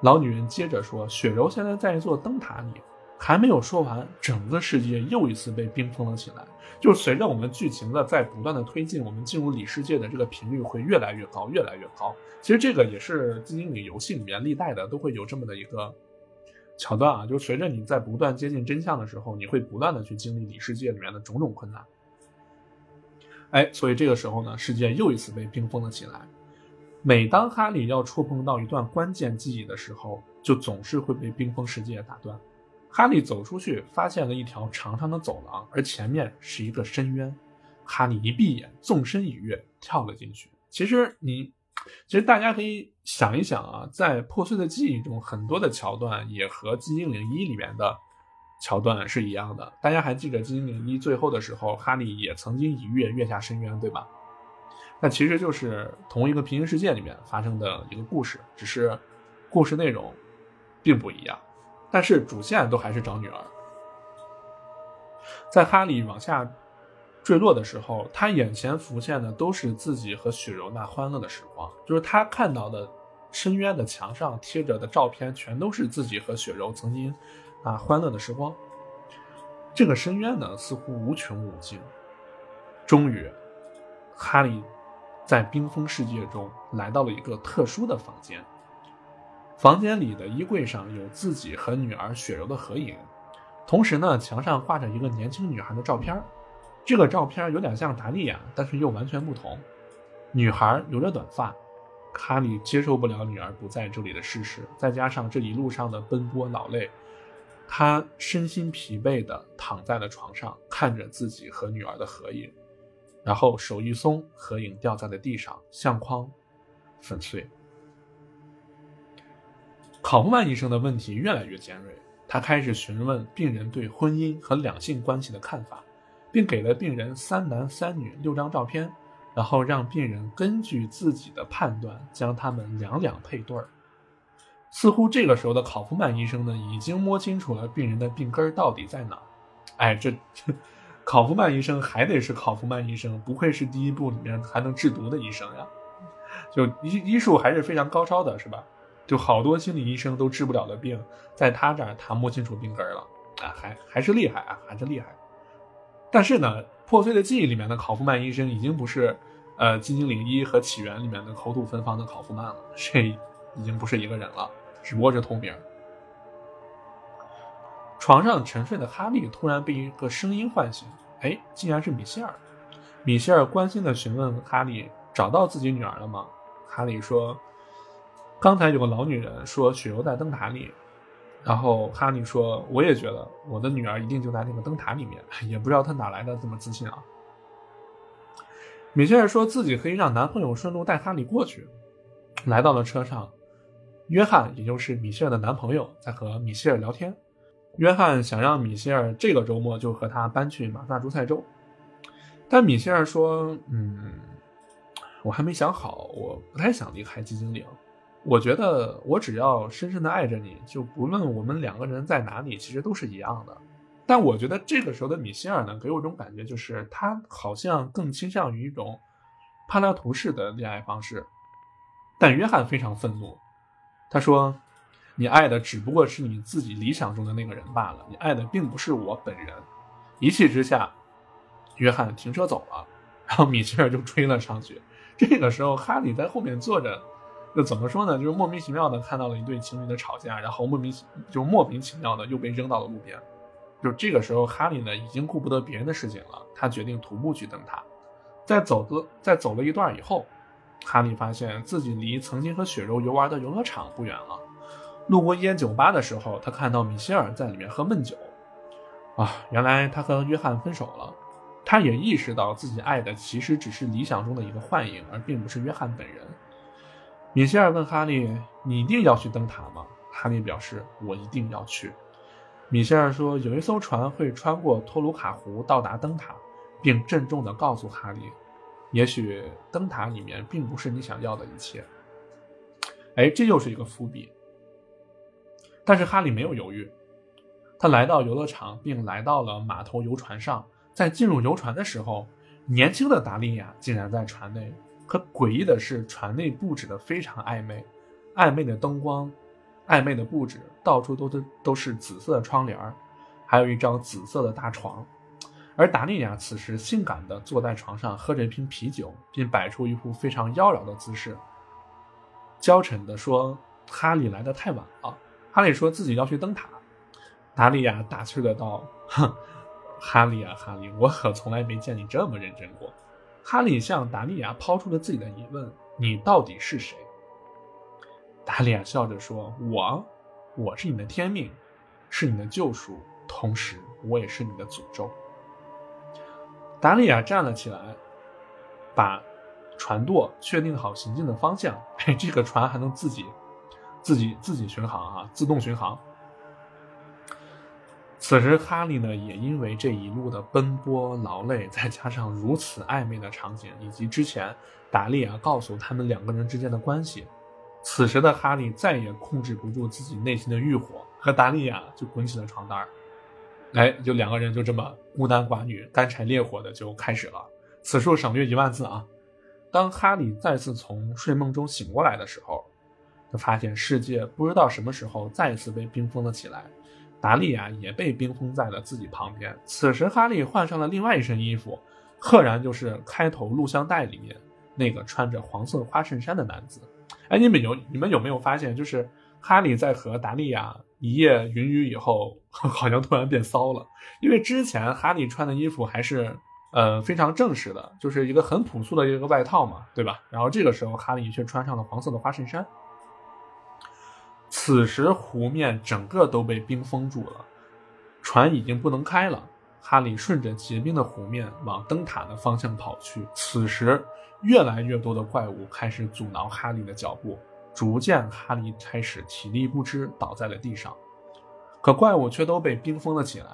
老女人接着说：“雪柔现在在一座灯塔里。”还没有说完，整个世界又一次被冰封了起来。就随着我们剧情的在不断的推进，我们进入里世界的这个频率会越来越高，越来越高。其实这个也是精灵里游戏里面历代的都会有这么的一个桥段啊，就随着你在不断接近真相的时候，你会不断的去经历里世界里面的种种困难。哎，所以这个时候呢，世界又一次被冰封了起来。每当哈利要触碰到一段关键记忆的时候，就总是会被冰封世界打断。哈利走出去，发现了一条长长的走廊，而前面是一个深渊。哈利一闭眼，纵身一跃，跳了进去。其实你，其实大家可以想一想啊，在破碎的记忆中，很多的桥段也和《金精灵一》里面的桥段是一样的。大家还记得《金精灵一》最后的时候，哈利也曾经一跃跃下深渊，对吧？那其实就是同一个平行世界里面发生的一个故事，只是故事内容并不一样。但是主线都还是找女儿。在哈利往下坠落的时候，他眼前浮现的都是自己和雪柔那欢乐的时光。就是他看到的深渊的墙上贴着的照片，全都是自己和雪柔曾经啊欢乐的时光。这个深渊呢，似乎无穷无尽。终于，哈利在冰封世界中来到了一个特殊的房间。房间里的衣柜上有自己和女儿雪柔的合影，同时呢，墙上挂着一个年轻女孩的照片。这个照片有点像达利亚，但是又完全不同。女孩留着短发，哈利接受不了女儿不在这里的事实，再加上这一路上的奔波劳累，他身心疲惫地躺在了床上，看着自己和女儿的合影，然后手一松，合影掉在了地上，相框粉碎。考夫曼医生的问题越来越尖锐，他开始询问病人对婚姻和两性关系的看法，并给了病人三男三女六张照片，然后让病人根据自己的判断将他们两两配对儿。似乎这个时候的考夫曼医生呢，已经摸清楚了病人的病根到底在哪。哎，这 考夫曼医生还得是考夫曼医生，不愧是第一部里面还能制毒的医生呀，就医医术还是非常高超的，是吧？就好多心理医生都治不了的病，在他这儿他摸清楚病根了啊，还还是厉害啊，还是厉害。但是呢，破碎的记忆里面的考夫曼医生已经不是，呃，《金精灵一》和《起源》里面的口吐芬芳的考夫曼了，这已经不是一个人了，只不过是同名。床上沉睡的哈利突然被一个声音唤醒，哎，竟然是米歇尔。米歇尔关心的询问哈利：“找到自己女儿了吗？”哈利说：“刚才有个老女人说雪柔在灯塔里。”然后哈利说：“我也觉得我的女儿一定就在那个灯塔里面，也不知道她哪来的这么自信啊。”米歇尔说自己可以让男朋友顺路带哈利过去。来到了车上，约翰，也就是米歇尔的男朋友，在和米歇尔聊天。约翰想让米歇尔这个周末就和他搬去马萨诸塞州，但米歇尔说：“嗯，我还没想好，我不太想离开寂静岭。我觉得我只要深深的爱着你，就不论我们两个人在哪里，其实都是一样的。”但我觉得这个时候的米歇尔呢，给我一种感觉，就是他好像更倾向于一种帕拉图式的恋爱方式。但约翰非常愤怒，他说。你爱的只不过是你自己理想中的那个人罢了，你爱的并不是我本人。一气之下，约翰停车走了，然后米歇尔就追了上去。这个时候，哈里在后面坐着，就怎么说呢？就是莫名其妙的看到了一对情侣的吵架，然后莫名就莫名其妙的又被扔到了路边。就这个时候，哈利呢已经顾不得别人的事情了，他决定徒步去灯塔。在走的在走了一段以后，哈利发现自己离曾经和雪柔游玩的游乐场不远了。路过一间酒吧的时候，他看到米歇尔在里面喝闷酒。啊，原来他和约翰分手了。他也意识到自己爱的其实只是理想中的一个幻影，而并不是约翰本人。米歇尔问哈利：“你一定要去灯塔吗？”哈利表示：“我一定要去。”米歇尔说：“有一艘船会穿过托鲁卡湖到达灯塔，并郑重地告诉哈利：也许灯塔里面并不是你想要的一切。”哎，这又是一个伏笔。但是哈利没有犹豫，他来到游乐场，并来到了码头游船上。在进入游船的时候，年轻的达利亚竟然在船内。可诡异的是，船内布置的非常暧昧，暧昧的灯光，暧昧的布置，到处都是都是紫色的窗帘还有一张紫色的大床。而达利亚此时性感地坐在床上，喝着一瓶啤酒，并摆出一副非常妖娆的姿势，娇嗔地说：“哈利来的太晚了。”哈利说自己要去灯塔，达利亚打趣的道：“哼，哈利啊，哈利，我可从来没见你这么认真过。”哈利向达利亚抛出了自己的疑问：“你到底是谁？”达利亚笑着说：“我，我是你的天命，是你的救赎，同时我也是你的诅咒。”达利亚站了起来，把船舵确定好行进的方向。哎，这个船还能自己。自己自己巡航啊，自动巡航。此时哈利呢，也因为这一路的奔波劳累，再加上如此暧昧的场景，以及之前达利亚告诉他们两个人之间的关系，此时的哈利再也控制不住自己内心的欲火，和达利亚就滚起了床单儿哎，就两个人就这么孤男寡女、干柴烈火的就开始了。此处省略一万字啊！当哈利再次从睡梦中醒过来的时候。他发现世界不知道什么时候再次被冰封了起来，达利亚也被冰封在了自己旁边。此时，哈利换上了另外一身衣服，赫然就是开头录像带里面那个穿着黄色花衬衫的男子。哎，你们有你们有没有发现，就是哈利在和达利亚一夜云雨以后，好像突然变骚了？因为之前哈利穿的衣服还是呃非常正式的，就是一个很朴素的一个外套嘛，对吧？然后这个时候，哈利却穿上了黄色的花衬衫。此时湖面整个都被冰封住了，船已经不能开了。哈利顺着结冰的湖面往灯塔的方向跑去。此时，越来越多的怪物开始阻挠哈利的脚步，逐渐哈利开始体力不支，倒在了地上。可怪物却都被冰封了起来。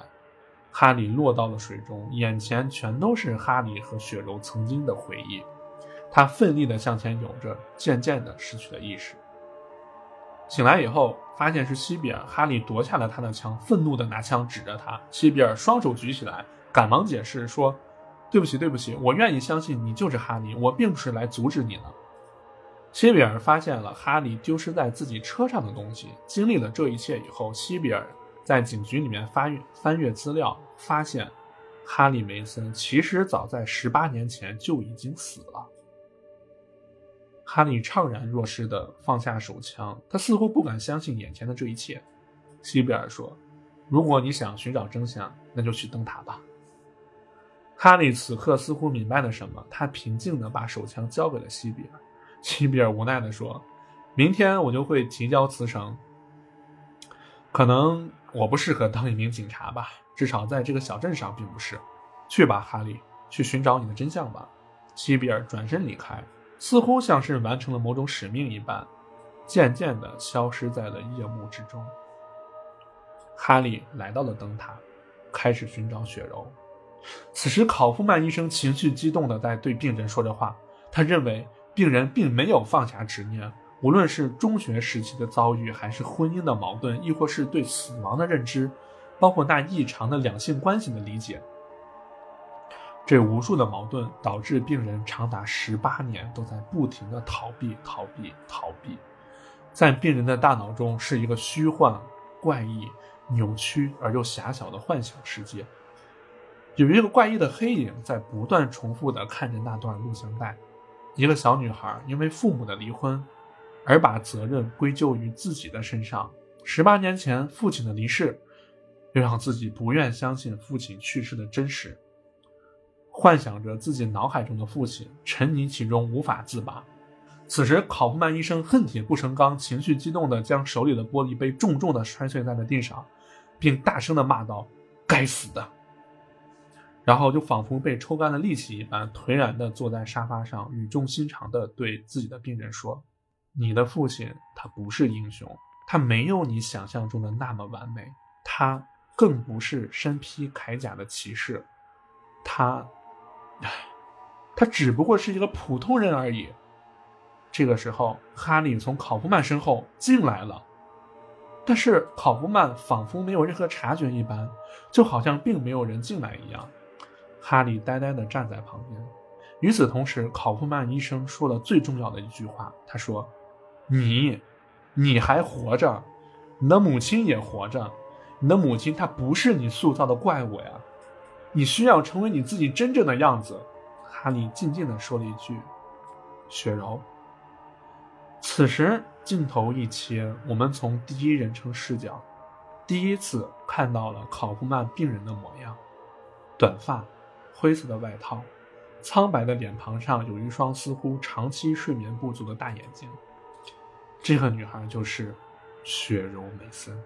哈利落到了水中，眼前全都是哈利和雪柔曾经的回忆。他奋力地向前游着，渐渐地失去了意识。醒来以后，发现是西比尔。哈利夺下了他的枪，愤怒地拿枪指着他。西比尔双手举起来，赶忙解释说：“对不起，对不起，我愿意相信你就是哈利，我并不是来阻止你的。”西比尔发现了哈利丢失在自己车上的东西。经历了这一切以后，西比尔在警局里面翻阅翻阅资料，发现哈利梅森其实早在十八年前就已经死了。哈利怅然若失地放下手枪，他似乎不敢相信眼前的这一切。西比尔说：“如果你想寻找真相，那就去灯塔吧。”哈利此刻似乎明白了什么，他平静地把手枪交给了西比尔。西比尔无奈地说：“明天我就会提交辞呈。可能我不适合当一名警察吧，至少在这个小镇上并不是。去吧，哈利，去寻找你的真相吧。”西比尔转身离开，似乎像是完成了某种使命一般，渐渐地消失在了夜幕之中。哈利来到了灯塔，开始寻找雪柔。此时，考夫曼医生情绪激动地在对病人说着话。他认为病人并没有放下执念，无论是中学时期的遭遇，还是婚姻的矛盾，亦或是对死亡的认知，包括那异常的两性关系的理解。这无数的矛盾导致病人长达十八年都在不停的逃避、逃避、逃避，在病人的大脑中是一个虚幻、怪异、扭曲而又狭小的幻想世界。有一个怪异的黑影在不断重复地看着那段录像带。一个小女孩因为父母的离婚，而把责任归咎于自己的身上。十八年前父亲的离世，又让自己不愿相信父亲去世的真实，幻想着自己脑海中的父亲，沉溺其中无法自拔。此时，考夫曼医生恨铁不成钢，情绪激动地将手里的玻璃杯重重地摔碎在了地上，并大声地骂道：“该死的！”然后就仿佛被抽干了力气一般，颓然地坐在沙发上，语重心长地对自己的病人说：“你的父亲他不是英雄，他没有你想象中的那么完美，他更不是身披铠甲的骑士，他，唉他只不过是一个普通人而已。”这个时候，哈利从考夫曼身后进来了，但是考夫曼仿佛没有任何察觉一般，就好像并没有人进来一样。哈利呆呆地站在旁边。与此同时，考夫曼医生说了最重要的一句话：“他说，你，你还活着，你的母亲也活着。你的母亲她不是你塑造的怪物呀，你需要成为你自己真正的样子。”哈利静静地说了一句：“雪柔。”此时镜头一切，我们从第一人称视角，第一次看到了考夫曼病人的模样，短发。灰色的外套，苍白的脸庞上有一双似乎长期睡眠不足的大眼睛。这个女孩就是雪柔·梅森。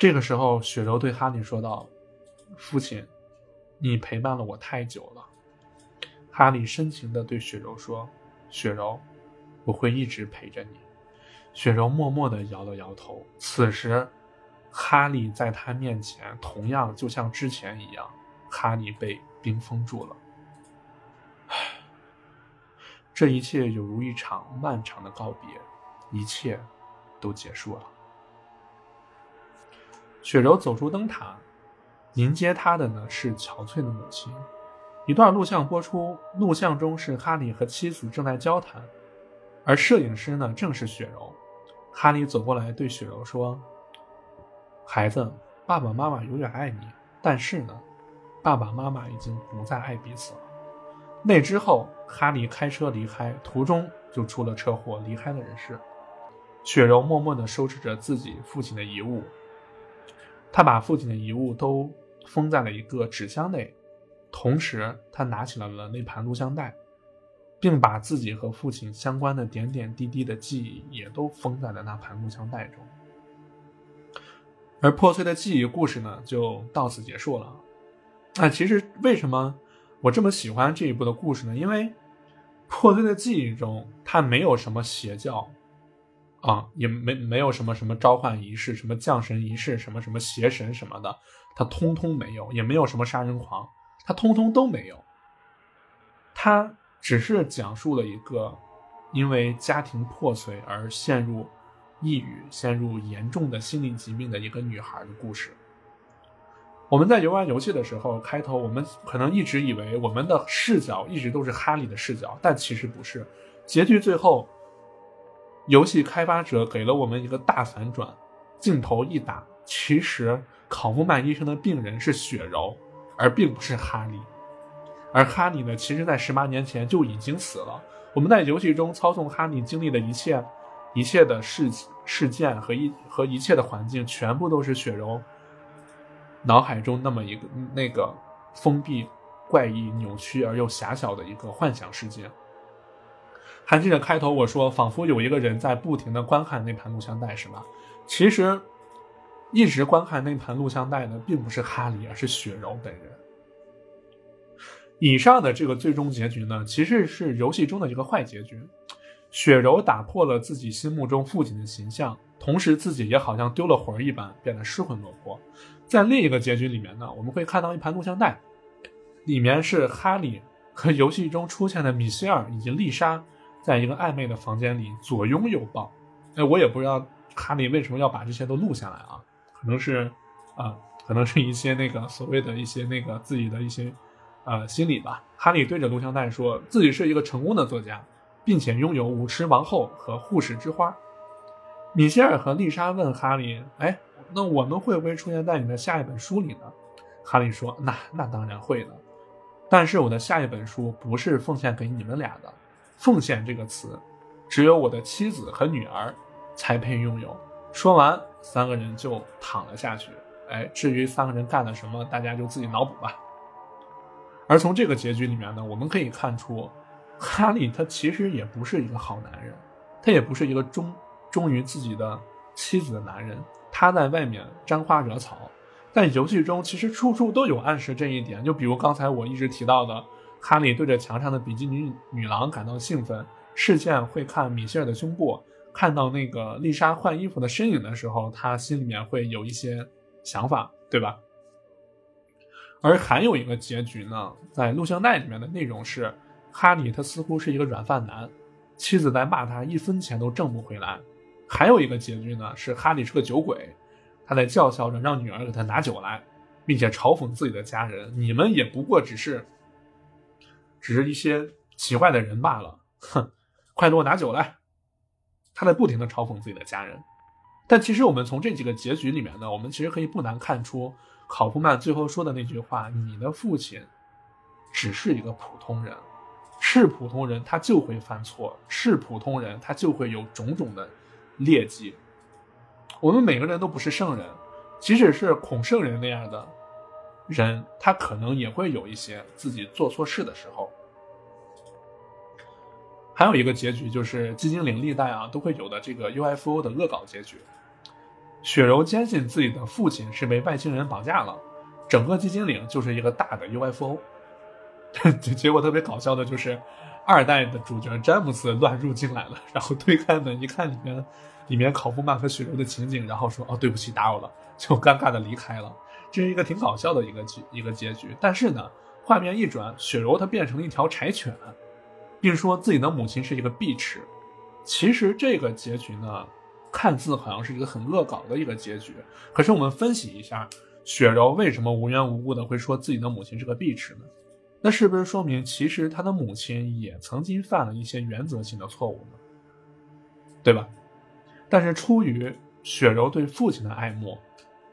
这个时候，雪柔对哈利说道：“父亲，你陪伴了我太久了。”哈利深情的对雪柔说：“雪柔，我会一直陪着你。”雪柔默默的摇了摇头。此时。哈利在他面前，同样就像之前一样，哈利被冰封住了。这一切有如一场漫长的告别，一切都结束了。雪柔走出灯塔，迎接她的呢是憔悴的母亲。一段录像播出，录像中是哈利和妻子正在交谈，而摄影师呢正是雪柔。哈利走过来对雪柔说。孩子，爸爸妈妈永远爱你，但是呢，爸爸妈妈已经不再爱彼此了。那之后，哈利开车离开，途中就出了车祸，离开了人世。雪柔默默地收拾着自己父亲的遗物，他把父亲的遗物都封在了一个纸箱内，同时他拿起了了那盘录像带，并把自己和父亲相关的点点滴滴的记忆也都封在了那盘录像带中。而破碎的记忆故事呢，就到此结束了。那其实为什么我这么喜欢这一部的故事呢？因为破碎的记忆中，它没有什么邪教，啊，也没没有什么什么召唤仪式、什么降神仪式、什么什么邪神什么的，它通通没有，也没有什么杀人狂，它通通都没有。它只是讲述了一个因为家庭破碎而陷入。抑郁陷入严重的心理疾病的一个女孩的故事。我们在游玩游戏的时候，开头我们可能一直以为我们的视角一直都是哈利的视角，但其实不是。结局最后，游戏开发者给了我们一个大反转，镜头一打，其实考夫曼医生的病人是雪柔，而并不是哈利。而哈利呢，其实在十八年前就已经死了。我们在游戏中操纵哈利经历的一切、一切的事事件和一和一切的环境，全部都是雪柔脑海中那么一个那个封闭、怪异、扭曲而又狭小的一个幻想世界。还记得开头我说，仿佛有一个人在不停的观看那盘录像带，是吧？其实，一直观看那盘录像带的并不是哈利，而是雪柔本人。以上的这个最终结局呢，其实是游戏中的一个坏结局。雪柔打破了自己心目中父亲的形象，同时自己也好像丢了魂一般，变得失魂落魄。在另一个结局里面呢，我们会看到一盘录像带，里面是哈利和游戏中出现的米歇尔以及丽莎，在一个暧昧的房间里左拥右抱。哎，我也不知道哈利为什么要把这些都录下来啊？可能是啊，可能是一些那个所谓的一些那个自己的一些。呃，心理吧，哈利对着录像带说自己是一个成功的作家，并且拥有舞池王后和护士之花。米歇尔和丽莎问哈利：“哎，那我们会不会出现在你的下一本书里呢？”哈利说：“那那当然会的，但是我的下一本书不是奉献给你们俩的。奉献这个词，只有我的妻子和女儿才配拥有。”说完，三个人就躺了下去。哎，至于三个人干了什么，大家就自己脑补吧。而从这个结局里面呢，我们可以看出，哈利他其实也不是一个好男人，他也不是一个忠忠于自己的妻子的男人。他在外面沾花惹草，但游戏中其实处处都有暗示这一点。就比如刚才我一直提到的，哈利对着墙上的比基尼女郎感到兴奋，视线会看米歇尔的胸部，看到那个丽莎换衣服的身影的时候，他心里面会有一些想法，对吧？而还有一个结局呢，在录像带里面的内容是，哈利他似乎是一个软饭男，妻子在骂他一分钱都挣不回来。还有一个结局呢，是哈利是个酒鬼，他在叫嚣着让女儿给他拿酒来，并且嘲讽自己的家人：“你们也不过只是，只是一些奇怪的人罢了。”哼，快给我拿酒来！他在不停的嘲讽自己的家人。但其实我们从这几个结局里面呢，我们其实可以不难看出。考夫曼最后说的那句话：“你的父亲只是一个普通人，是普通人他就会犯错，是普通人他就会有种种的劣迹。我们每个人都不是圣人，即使是孔圣人那样的人，他可能也会有一些自己做错事的时候。还有一个结局就是寂静岭历代啊都会有的这个 UFO 的恶搞结局。”雪柔坚信自己的父亲是被外星人绑架了，整个寂静岭就是一个大的 UFO。结果特别搞笑的就是，二代的主角詹姆斯乱入进来了，然后推开门一看，里面里面考夫曼和雪柔的情景，然后说：“哦，对不起，打扰了。”就尴尬的离开了。这是一个挺搞笑的一个结一个结局。但是呢，画面一转，雪柔她变成了一条柴犬，并说自己的母亲是一个碧池。其实这个结局呢。看似好像是一个很恶搞的一个结局，可是我们分析一下，雪柔为什么无缘无故的会说自己的母亲是个碧池呢？那是不是说明其实他的母亲也曾经犯了一些原则性的错误呢？对吧？但是出于雪柔对父亲的爱慕，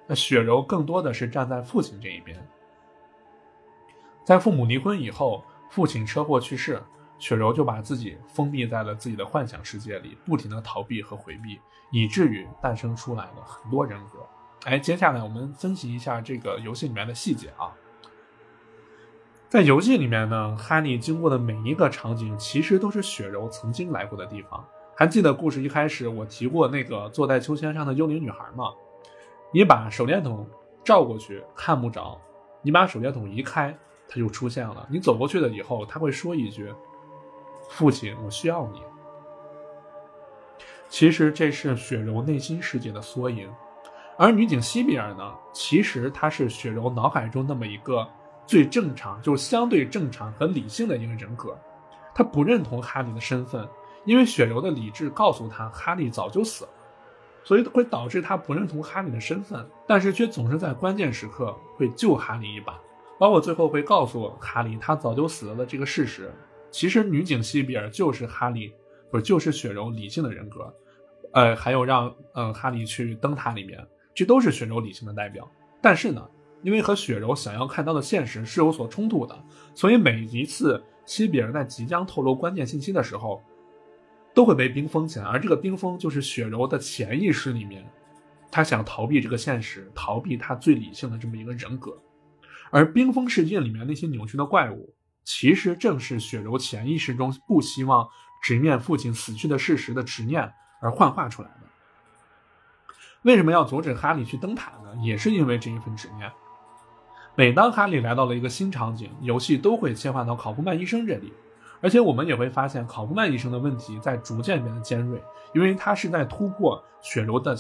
那雪柔更多的是站在父亲这一边。在父母离婚以后，父亲车祸去世。雪柔就把自己封闭在了自己的幻想世界里，不停的逃避和回避，以至于诞生出来了很多人格。哎，接下来我们分析一下这个游戏里面的细节啊。在游戏里面呢，哈利经过的每一个场景，其实都是雪柔曾经来过的地方。还记得故事一开始我提过那个坐在秋千上的幽灵女孩吗？你把手电筒照过去看不着，你把手电筒移开，它就出现了。你走过去了以后，他会说一句。父亲，我需要你。其实这是雪柔内心世界的缩影，而女警西比尔呢？其实她是雪柔脑海中那么一个最正常，就是相对正常和理性的一个人格。她不认同哈利的身份，因为雪柔的理智告诉她哈利早就死了，所以会导致他不认同哈利的身份，但是却总是在关键时刻会救哈利一把，包括最后会告诉哈利他早就死了的这个事实。其实女警西比尔就是哈利，不就是雪柔理性的人格，呃，还有让嗯哈利去灯塔里面，这都是雪柔理性的代表。但是呢，因为和雪柔想要看到的现实是有所冲突的，所以每一次西比尔在即将透露关键信息的时候，都会被冰封起来。而这个冰封就是雪柔的潜意识里面，他想逃避这个现实，逃避他最理性的这么一个人格。而冰封世界里面那些扭曲的怪物，其实正是雪柔潜意识中不希望直面父亲死去的事实的执念而幻化出来的。为什么要阻止哈利去灯塔呢？也是因为这一份执念。每当哈利来到了一个新场景，游戏都会切换到考夫曼医生这里，而且我们也会发现考夫曼医生的问题在逐渐变得尖锐，因为他是在突破雪柔的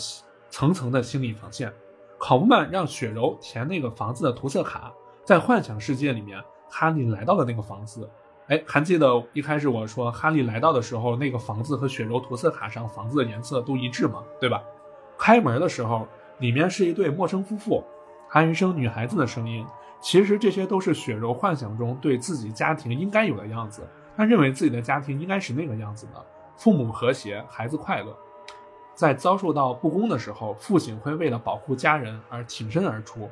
层层的心理防线。考夫曼让雪柔填那个房子的涂色卡，在幻想世界里面，哈利来到了那个房子。哎，还记得一开始我说哈利来到的时候，那个房子和雪柔涂色卡上房子的颜色都一致吗？对吧？开门的时候，里面是一对陌生夫妇，还有一声女孩子的声音。其实这些都是雪柔幻想中对自己家庭应该有的样子。他认为自己的家庭应该是那个样子的：父母和谐，孩子快乐。在遭受到不公的时候，父亲会为了保护家人而挺身而出。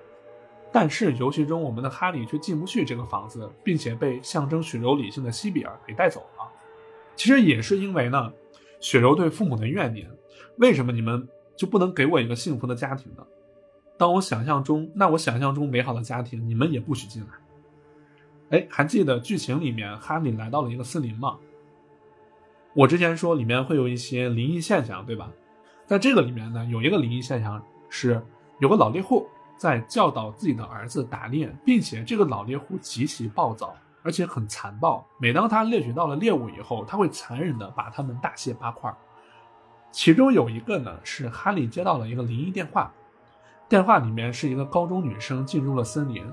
但是游戏中，我们的哈利却进不去这个房子，并且被象征雪柔理性的西比尔给带走了。其实也是因为呢，雪柔对父母的怨念。为什么你们？就不能给我一个幸福的家庭呢？当我想象中，那我想象中美好的家庭，你们也不许进来。哎，还记得剧情里面哈利来到了一个森林吗？我之前说里面会有一些灵异现象，对吧？在这个里面呢，有一个灵异现象是有个老猎户在教导自己的儿子打猎，并且这个老猎户极其暴躁，而且很残暴。每当他猎取到了猎物以后，他会残忍的把它们大卸八块。其中有一个呢，是哈利接到了一个灵异电话，电话里面是一个高中女生进入了森林，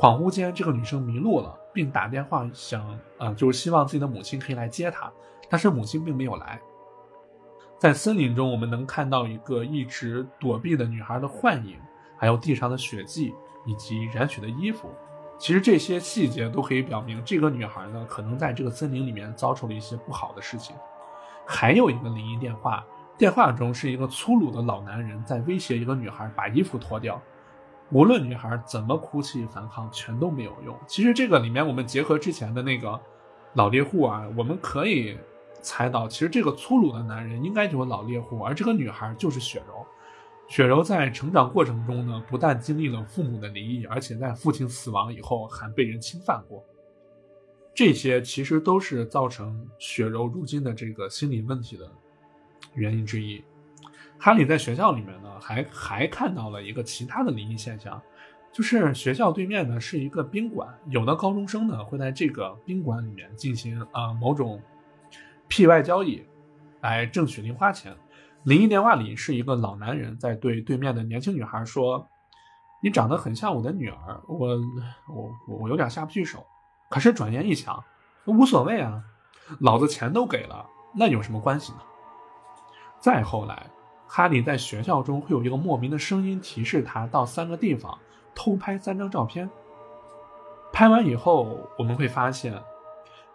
恍惚间这个女生迷路了，并打电话想，呃，就是希望自己的母亲可以来接她，但是母亲并没有来。在森林中，我们能看到一个一直躲避的女孩的幻影，还有地上的血迹以及染血的衣服。其实这些细节都可以表明，这个女孩呢，可能在这个森林里面遭受了一些不好的事情。还有一个灵异电话。电话中是一个粗鲁的老男人在威胁一个女孩把衣服脱掉，无论女孩怎么哭泣反抗，全都没有用。其实这个里面，我们结合之前的那个老猎户啊，我们可以猜到，其实这个粗鲁的男人应该就是老猎户，而这个女孩就是雪柔。雪柔在成长过程中呢，不但经历了父母的离异，而且在父亲死亡以后还被人侵犯过。这些其实都是造成雪柔如今的这个心理问题的。原因之一，哈利在学校里面呢，还还看到了一个其他的灵异现象，就是学校对面呢是一个宾馆，有的高中生呢会在这个宾馆里面进行啊某种屁外交易，来挣取零花钱。灵异电话里是一个老男人在对对面的年轻女孩说：“你长得很像我的女儿，我我我有点下不去手。”可是转念一想，无所谓啊，老子钱都给了，那有什么关系呢？再后来，哈利在学校中会有一个莫名的声音提示他到三个地方偷拍三张照片。拍完以后，我们会发现，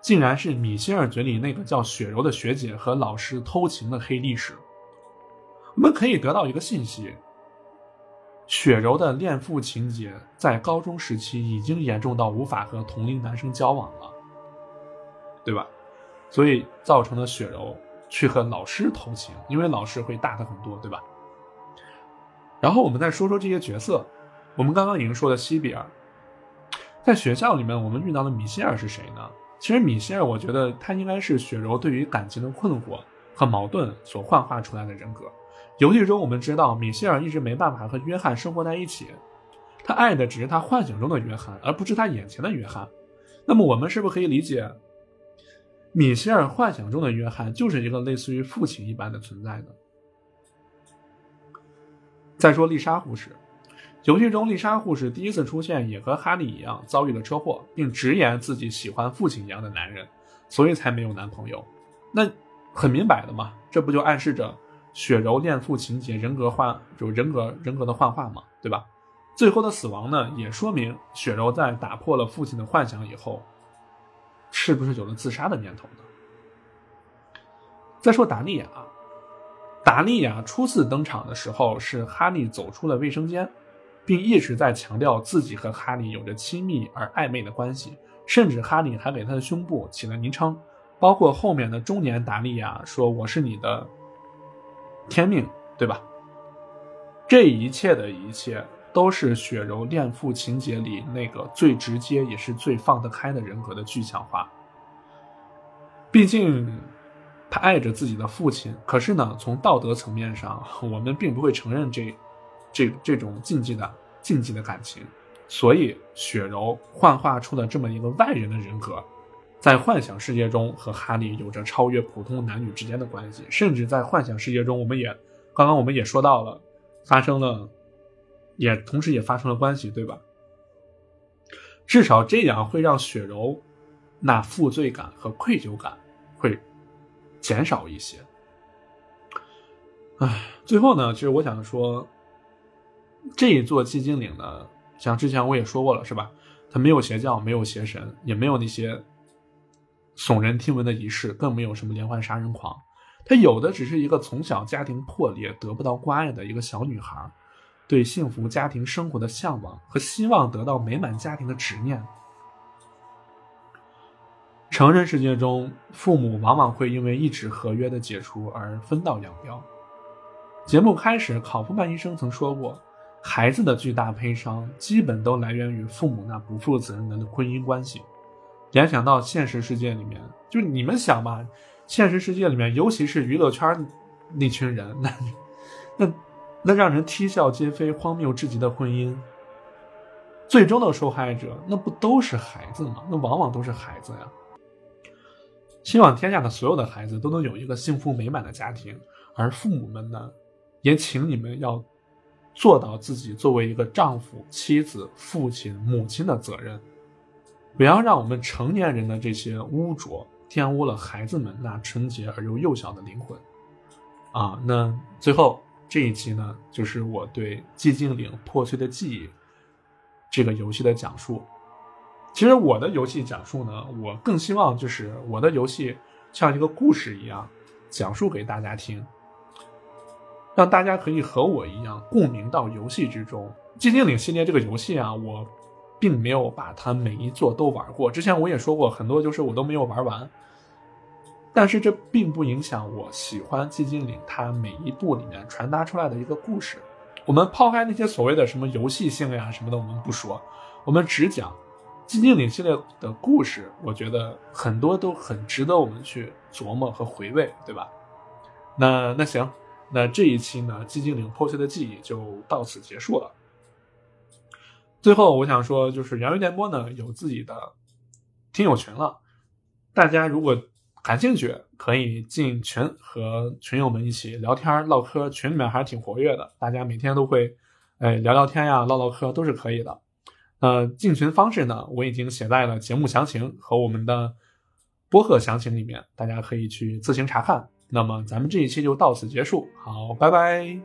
竟然是米歇尔嘴里那个叫雪柔的学姐和老师偷情的黑历史。我们可以得到一个信息：雪柔的恋父情节在高中时期已经严重到无法和同龄男生交往了，对吧？所以造成了雪柔。去和老师偷情，因为老师会大他很多，对吧？然后我们再说说这些角色。我们刚刚已经说了西比尔，在学校里面，我们遇到的米歇尔是谁呢？其实米歇尔，我觉得他应该是雪柔对于感情的困惑和矛盾所幻化出来的人格。游戏中我们知道，米歇尔一直没办法和约翰生活在一起，他爱的只是他幻想中的约翰，而不是他眼前的约翰。那么我们是不是可以理解？米歇尔幻想中的约翰就是一个类似于父亲一般的存在的。再说丽莎护士，游戏中丽莎护士第一次出现也和哈利一样遭遇了车祸，并直言自己喜欢父亲一样的男人，所以才没有男朋友。那很明摆的嘛，这不就暗示着雪柔恋父情节、人格幻就人格人格的幻化嘛，对吧？最后的死亡呢，也说明雪柔在打破了父亲的幻想以后。是不是有了自杀的念头呢？再说达利亚，达利亚初次登场的时候是哈利走出了卫生间，并一直在强调自己和哈利有着亲密而暧昧的关系，甚至哈利还给他的胸部起了昵称，包括后面的中年达利亚说：“我是你的天命，对吧？”这一切的一切，都是雪柔恋父情节里那个最直接也是最放得开的人格的具象化。毕竟，他爱着自己的父亲，可是呢，从道德层面上，我们并不会承认这。这这种禁忌的禁忌的感情，所以雪柔幻化出了这么一个外人的人格，在幻想世界中和哈利有着超越普通男女之间的关系，甚至在幻想世界中，我们也刚刚我们也说到了，发生了，也同时也发生了关系，对吧？至少这样会让雪柔那负罪感和愧疚感会减少一些。唉，最后呢，其实我想说。这一座寂静岭呢，像之前我也说过了，是吧？它没有邪教，没有邪神，也没有那些耸人听闻的仪式，更没有什么连环杀人狂。它有的只是一个从小家庭破裂、得不到关爱的一个小女孩，对幸福家庭生活的向往和希望得到美满家庭的执念。成人世界中，父母往往会因为一纸合约的解除而分道扬镳。节目开始，考夫曼医生曾说过。孩子的巨大悲伤，基本都来源于父母那不负责任的婚姻关系。联想到现实世界里面，就你们想吧，现实世界里面，尤其是娱乐圈那群人，那那那让人啼笑皆非、荒谬至极的婚姻，最终的受害者那不都是孩子吗？那往往都是孩子呀。希望天下的所有的孩子都能有一个幸福美满的家庭，而父母们呢，也请你们要。做到自己作为一个丈夫、妻子、父亲、母亲的责任，不要让我们成年人的这些污浊玷污了孩子们那纯洁而又幼小的灵魂。啊，那最后这一期呢，就是我对《寂静岭破碎的记忆》这个游戏的讲述。其实我的游戏讲述呢，我更希望就是我的游戏像一个故事一样讲述给大家听。让大家可以和我一样共鸣到游戏之中。寂静岭系列这个游戏啊，我并没有把它每一座都玩过。之前我也说过，很多就是我都没有玩完。但是这并不影响我喜欢寂静岭它每一部里面传达出来的一个故事。我们抛开那些所谓的什么游戏性呀什么的，我们不说，我们只讲寂静岭系列的故事。我觉得很多都很值得我们去琢磨和回味，对吧？那那行。那这一期呢，《寂静岭破碎的记忆》就到此结束了。最后，我想说，就是杨云电波呢有自己的听友群了，大家如果感兴趣，可以进群和群友们一起聊天唠嗑，群里面还是挺活跃的，大家每天都会哎聊聊天呀、唠唠嗑都是可以的。呃，进群方式呢，我已经写在了节目详情和我们的播客详情里面，大家可以去自行查看。那么咱们这一期就到此结束，好，拜拜。